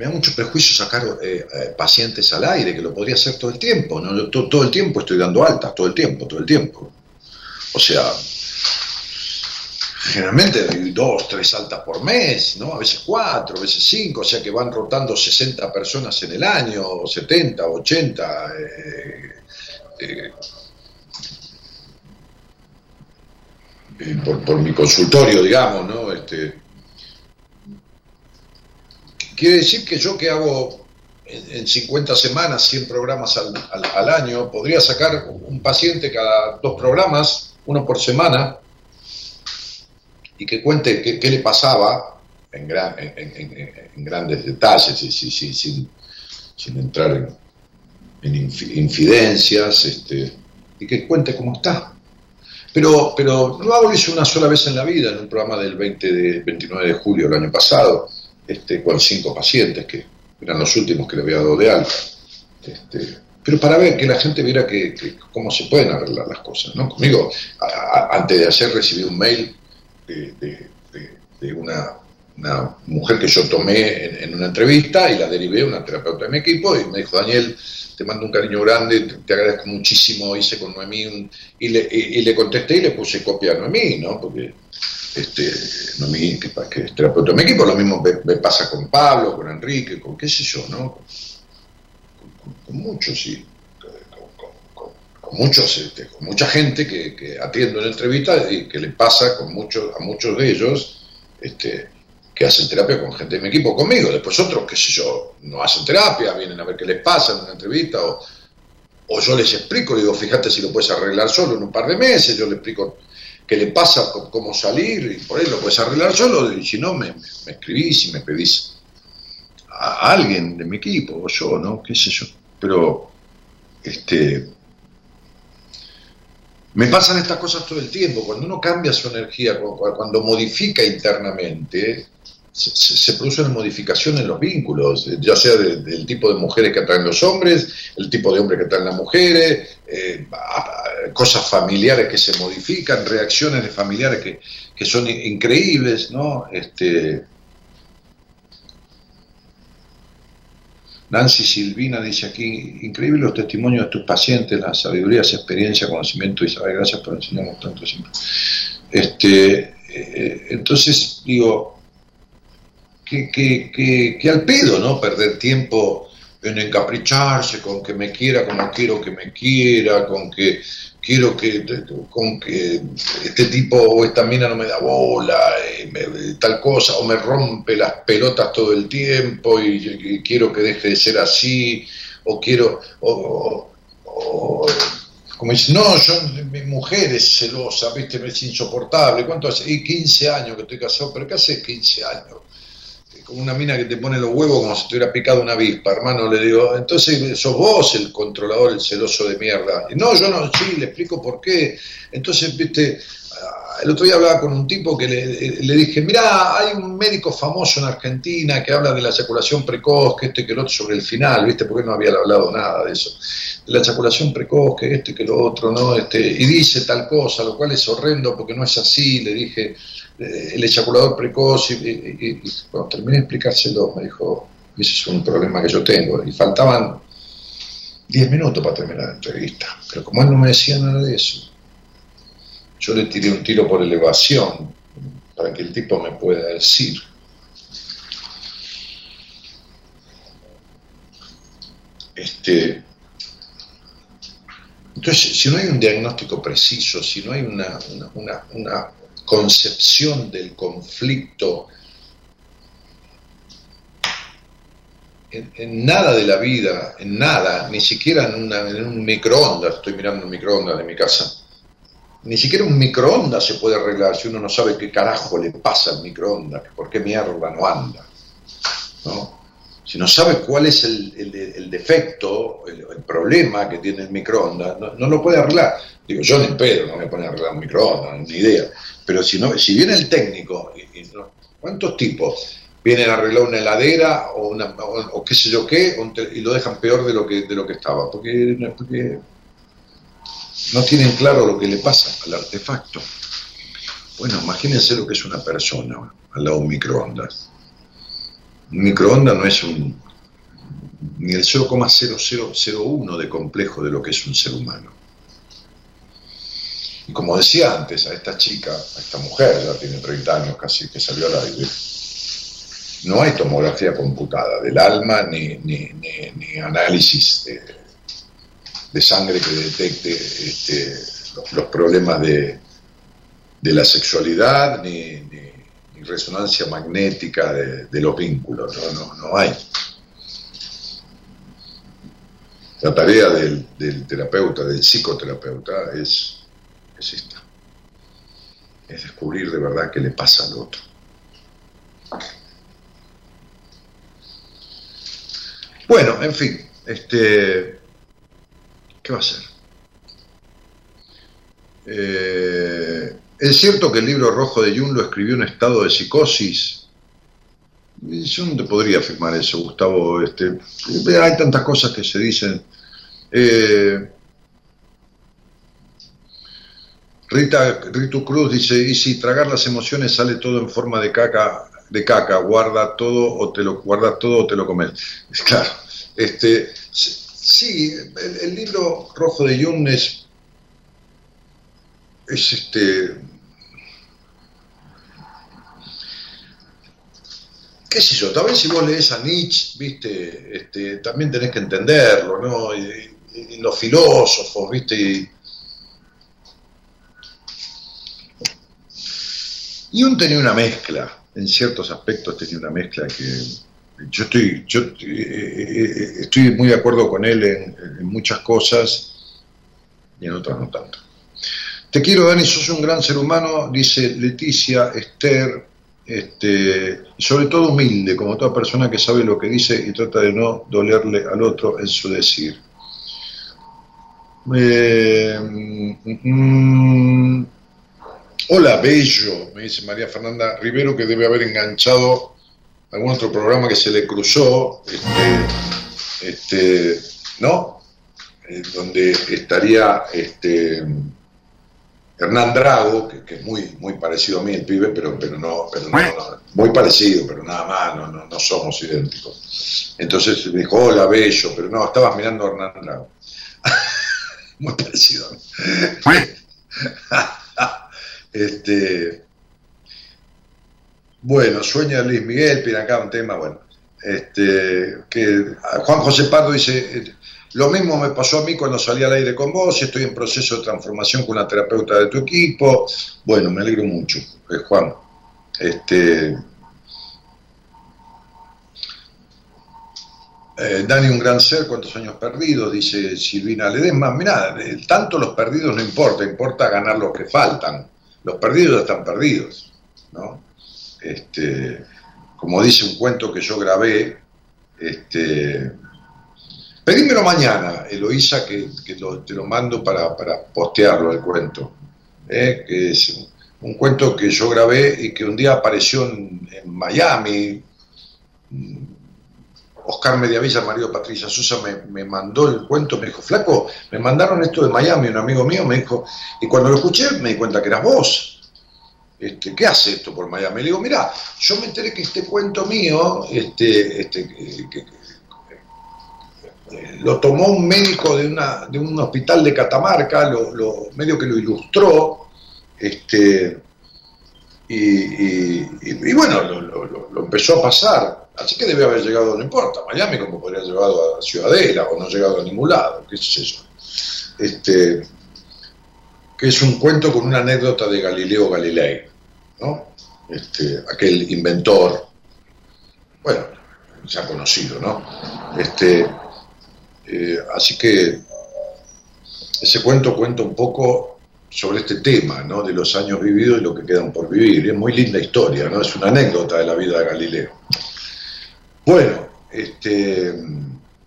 me da mucho prejuicio sacar eh, eh, pacientes al aire, que lo podría hacer todo el tiempo, ¿no? Yo todo, el tiempo estoy dando altas, todo el tiempo, todo el tiempo. O sea, generalmente dos, tres altas por mes, ¿no? A veces cuatro, a veces cinco, o sea que van rotando 60 personas en el año, 70, 80. Eh, eh, por, mi consultorio, digamos, ¿no? Este, quiere decir que yo que hago en, 50 semanas 100 programas al, al año, podría sacar un paciente cada dos programas, uno por semana, y que cuente qué, le pasaba en, grandes detalles, y, sin, sin, entrar en, infidencias, este, y que cuente cómo está. Pero, pero no hago eso una sola vez en la vida, en un programa del 20 de, 29 de julio del año pasado, este, con cinco pacientes, que eran los últimos que le había dado de alta. Este, pero para ver que la gente viera que, cómo se pueden arreglar las cosas. ¿no? Conmigo, antes de hacer, recibí un mail de, una, mujer que yo tomé en, una entrevista y la derivé a una terapeuta de mi equipo y me dijo, Daniel, te mando un cariño grande, te, agradezco muchísimo, hice con Noemí y, le, y, le contesté y le puse copia a Noemí, ¿no? Porque este, Noemí, que, es terapeuta de mi equipo, lo mismo me, pasa con Pablo, con Enrique, con qué sé yo, ¿no? Con, muchos, sí muchos, este, con mucha gente que, atiendo en entrevistas y que le pasa con muchos, a muchos de ellos este, que hacen terapia con gente de mi equipo conmigo. Después otros, qué sé yo, no hacen terapia, vienen a ver qué les pasa en una entrevista o, o yo les explico, digo, fíjate si lo puedes arreglar solo en un par de meses, yo le explico qué le pasa, cómo salir, y por ahí lo puedes arreglar solo, y si no, me, me escribís y me pedís a alguien de mi equipo, o yo, ¿no? ¿Qué sé yo? Pero, este, me pasan estas cosas todo el tiempo. Cuando uno cambia su energía, cuando modifica internamente, se, produce una modificación en los vínculos, ya sea del tipo de mujeres que atraen los hombres, el tipo de hombres que atraen las mujeres, eh, cosas familiares que se modifican, reacciones de familiares que, que son increíbles, ¿no? Este, Nancy Silvina dice aquí, increíble los testimonios de tus pacientes, la sabiduría, esa experiencia, conocimiento y gracias por enseñarnos tanto siempre. Este, eh, entonces, digo, que, que, que, al pedo, ¿no? Perder tiempo en encapricharse con que me quiera como quiero que me quiera, con que quiero que, con que este tipo o esta mina no me da bola, y tal cosa, o me rompe las pelotas todo el tiempo y, quiero que deje de ser así, o quiero, o, como dice, no, yo, mi mujer es celosa, viste, me es insoportable, ¿cuánto hace? Y 15 años que estoy casado, pero ¿qué hace 15 años? Una mina que te pone los huevos como si te hubiera picado una avispa, hermano, le digo, entonces sos vos el controlador, el celoso de mierda. no, yo no, sí, le explico por qué. Entonces, viste, ah, el otro día hablaba con un tipo que le, dije, mirá, hay un médico famoso en Argentina que habla de la eyaculación precoz, que este que el otro sobre el final, viste, porque no había hablado nada de eso. De la eyaculación precoz, que este que lo otro, ¿no? Este, y dice tal cosa, lo cual es horrendo porque no es así, le dije eh, el eyaculador precoz y, cuando terminé de explicárselo me dijo, ese es un problema que yo tengo y faltaban 10 minutos para terminar la entrevista, pero como él no me decía nada de eso, yo le tiré un tiro por elevación para que el tipo me pueda decir. Este, entonces, si no hay un diagnóstico preciso, si no hay una, una, una concepción del conflicto en, nada de la vida, en nada, ni siquiera en, un microondas, estoy mirando un microondas de mi casa, ni siquiera un microondas se puede arreglar si uno no sabe qué carajo le pasa al microondas, por qué mierda no anda. ¿no? Si no sabe cuál es el, defecto, el, problema que tiene el microondas, no, no lo puede arreglar. Digo, yo ni en pedo no me pone a arreglar un microondas, ni idea. Pero si, no, si viene el técnico, ¿cuántos tipos? Vienen a arreglar una heladera o, una, o, qué sé yo qué, y lo dejan peor de lo que, de lo que estaba, porque, porque no tienen claro lo que le pasa al artefacto. Bueno, imagínense lo que es una persona al lado de un microondas. Un microondas no es un ni el 0,0001 de complejo de lo que es un ser humano. Y como decía antes, a esta chica, a esta mujer, ya tiene 30 años casi que salió al aire, no hay tomografía computada del alma ni, análisis de, sangre que detecte este, los, problemas de, de la sexualidad ni, resonancia magnética de, de los vínculos, no, no, no hay. La tarea del terapeuta, del psicoterapeuta, es, es. Es descubrir de verdad qué le pasa al otro. Bueno, en fin, este, ¿qué va a ser? Eh, es cierto que el libro rojo de Jung lo escribió en estado de psicosis. Yo no te podría afirmar eso, Gustavo. Este, hay tantas cosas que se dicen. Eh, Rita Ritu Cruz dice, y si tragar las emociones sale todo en forma de caca, de caca, guarda todo o te lo guardas todo o te lo comes. Claro, este, sí, el, el libro rojo de Jung es, es este, qué sé yo, tal vez si vos lees a Nietzsche, viste, este, también tenés que entenderlo, ¿no? Y, los filósofos, viste, y, Jung tenía una mezcla, en ciertos aspectos tenía una mezcla que yo estoy, yo eh, eh, estoy muy de acuerdo con él en, muchas cosas y en otras no tanto. Te quiero, Dani, sos un gran ser humano, dice Leticia, Esther, este, y sobre todo humilde, como toda persona que sabe lo que dice y trata de no dolerle al otro en su decir. Eh, mm, hola, Bello, me dice María Fernanda Rivero, que debe haber enganchado algún otro programa que se le cruzó, este, este, ¿no? Eh, donde estaría este, Hernán Drago, que, que es muy, muy parecido a mí el pibe, pero, pero, no, pero no, no, muy parecido, pero nada más, no, no, no somos idénticos. Entonces me dijo, hola, Bello, pero no, estabas mirando a Hernán Drago. muy parecido a mí. este, bueno, sueña Luis Miguel, pide acá un tema, bueno. Este, que Juan José Pardo dice, lo mismo me pasó a mí cuando salí al aire con vos, estoy en proceso de transformación con una terapeuta de tu equipo. Bueno, me alegro mucho, eh, Juan. Este, eh, Dani, un gran ser, cuántos años perdidos, dice Silvina Ledesma. Mirá, eh, tanto los perdidos no importa, importa ganar los que faltan. Los perdidos ya están perdidos, ¿no? Este, como dice un cuento que yo grabé, este, pedímelo mañana, Eloísa, que, que te lo mando para, para postearlo el cuento, ¿eh? que es un, cuento que yo grabé y que un día apareció en Miami. Oscar Mediavilla, marido de Patricia Sosa, me, me mandó el cuento, me dijo, flaco, me mandaron esto de Miami, un amigo mío me dijo, y cuando lo escuché me di cuenta que eras vos. Este, ¿Qué hace esto por Miami? Le digo, mira, yo me enteré que este cuento mío, este, este, que- lo tomó un médico de, una, de un hospital de Catamarca, medio que lo ilustró, este, y, bueno, lo- lo empezó a pasar. Así que debe haber llegado, no importa, Miami como podría haber llegado a Ciudadela o no llegado a ningún lado, qué es eso. Este, que es un cuento con una anécdota de Galileo Galilei, ¿no? Este, aquel inventor. Bueno, ha conocido, ¿no? Este, eh, así que ese cuento cuenta un poco sobre este tema, ¿no? De los años vividos y lo que quedan por vivir. Es muy linda historia, ¿no? Es una anécdota de la vida de Galileo. Bueno, este,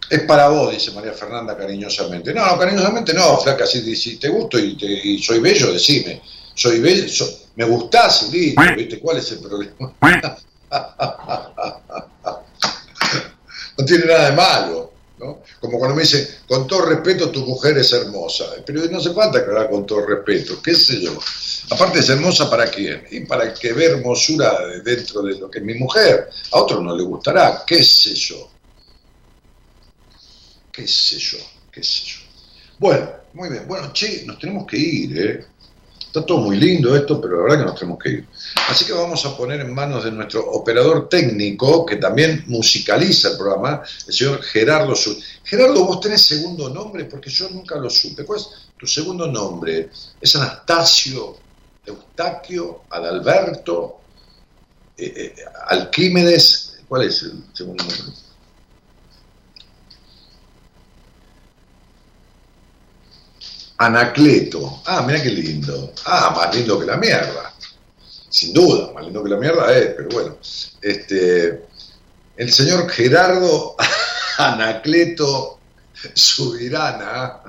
es para vos, dice María Fernanda cariñosamente. No, cariñosamente no, flaca, si, te gusto y, te- y soy bello, decime. Soy bello, me gustás listo, ¿viste? ¿Cuál es el problema? no tiene nada de malo, ¿no? Como cuando me dicen, con todo respeto, tu mujer es hermosa. Pero no hace falta aclarar con todo respeto, qué sé yo. Aparte es hermosa para quién? Y para que ve hermosura dentro de lo que es mi mujer. A otro no le gustará, qué sé yo. Qué sé yo, qué sé yo. Bueno, muy bien. Bueno, che, nos tenemos que ir, ¿eh? Está todo muy lindo esto, pero la verdad que nos tenemos que ir. Así que vamos a poner en manos de nuestro operador técnico, que también musicaliza el programa, el señor Gerardo Sur. Gerardo, vos tenés segundo nombre, porque yo nunca lo supe. ¿Cuál es tu segundo nombre? ¿Es Anastasio, Eustaquio, Adalberto, eh, eh, Alquímedes? ¿Cuál es el segundo nombre? Anacleto. Ah, mira qué lindo. Ah, más lindo que la mierda. Sin duda, más lindo que la mierda es, pero bueno. Este, el señor Gerardo Anacleto Subirana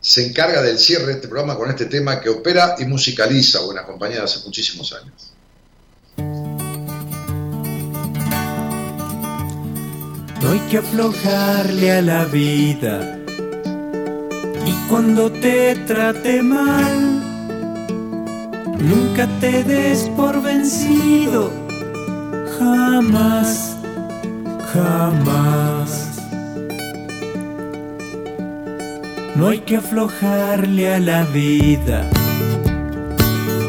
se encarga del cierre de este programa con este tema que opera y musicaliza Buenas Compañías hace muchísimos años. No hay que aflojarle a la vida. Y cuando te trate mal, nunca te des por vencido. Jamás, jamás. No hay que aflojarle a la vida.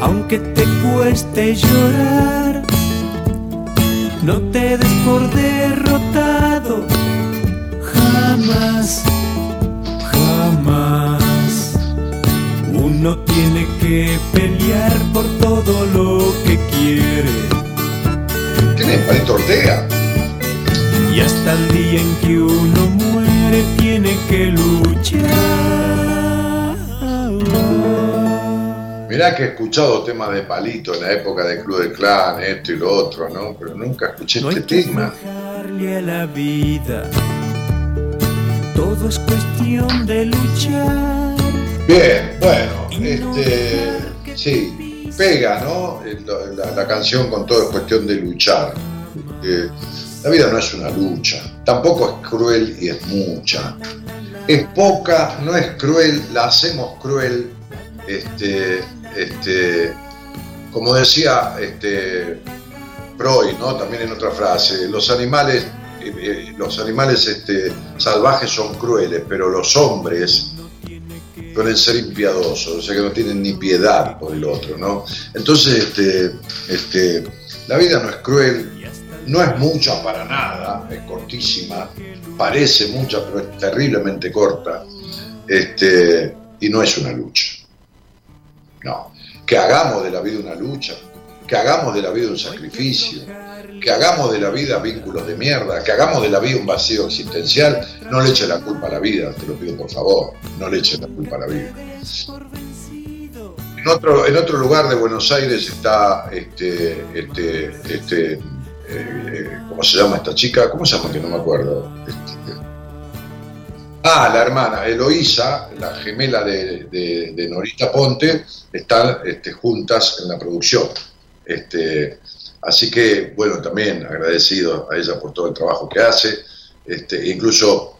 Aunque te cueste llorar, no te des por derrotado. Jamás, jamás. Uno tiene que pelear por todo lo que quiere. ¿Quién es? Palito Ortega. Y hasta el día en que uno muere tiene que luchar. Mirá que he escuchado temas de Palito en la época del Club del Clan, esto y lo otro, ¿no? Pero nunca escuché No este tema. a la vida. Todo es cuestión de luchar. Bien, bueno, este, sí, pega, ¿no? La canción con todo es cuestión de luchar. Eh, la vida no es una lucha, tampoco es cruel y es mucha. Es poca, no es cruel, la hacemos cruel. Este, este, como decía este, Freud, ¿no? También en otra frase, los animales, eh, eh, los animales este, salvajes son crueles, pero los hombres suelen ser impiadosos, o sea que no tienen ni piedad por el otro, ¿no? Entonces, este, este, la vida no es cruel, no es mucha para nada, es cortísima, parece mucha, pero es terriblemente corta, este, y no es una lucha. No, que hagamos de la vida una lucha, que hagamos de la vida un sacrificio, que hagamos de la vida vínculos de mierda, que hagamos de la vida un vacío existencial, no le eche la culpa a la vida, te lo pido por favor, no le eche la culpa a la vida. En otro, en otro lugar de Buenos Aires está este, este, este, eh, ¿cómo se llama esta chica? ¿Cómo se llama? Que no me acuerdo. Ah, la hermana, Eloísa, la gemela de, Norita Ponte, están este, juntas en la producción. Este, así que, bueno, también agradecido a ella por todo el trabajo que hace. Este, incluso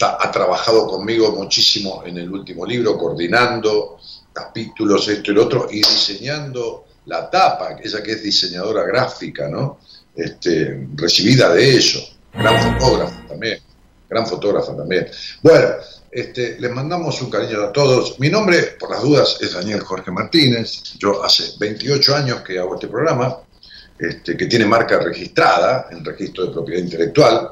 ha trabajado conmigo muchísimo en el último libro, coordinando capítulos, esto y lo otro, y diseñando la tapa, ella que es diseñadora gráfica, ¿no? Este, recibida de eso, gran fotógrafa también, gran fotógrafa también. Bueno, este, les mandamos un cariño a todos. Mi nombre, por las dudas, es Daniel Jorge Martínez. Yo hace 28 años que hago este programa, este, que tiene marca registrada en registro de propiedad intelectual.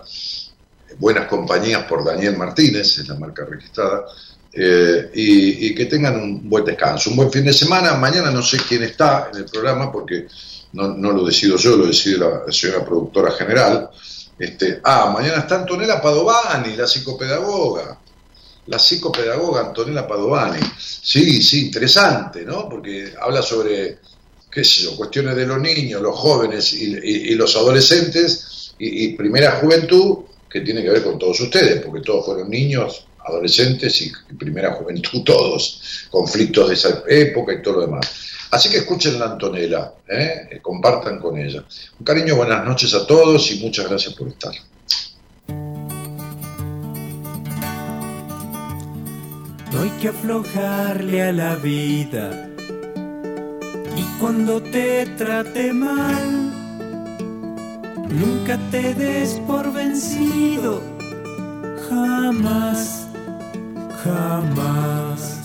Buenas compañías por Daniel Martínez, es la marca registrada. eh, y, y que tengan un buen descanso, un buen fin de semana. Mañana no sé quién está en el programa porque no, no lo decido yo, lo decide la señora productora general. Este, ah, mañana está Antonella Padovani, la psicopedagoga. La psicopedagoga Antonella Padovani. Sí, sí, interesante, ¿no? Porque habla sobre, qué sé yo, cuestiones de los niños, los jóvenes y, los adolescentes y, y primera juventud que tiene que ver con todos ustedes, porque todos fueron niños, adolescentes y primera juventud todos, conflictos de esa época y todo lo demás. Así que escuchen la Antonella, ¿eh? Compartan con ella. Un cariño, buenas noches a todos y muchas gracias por estar. No hay que aflojarle a la vida. Y cuando te trate mal, nunca te des por vencido. Jamás, jamás.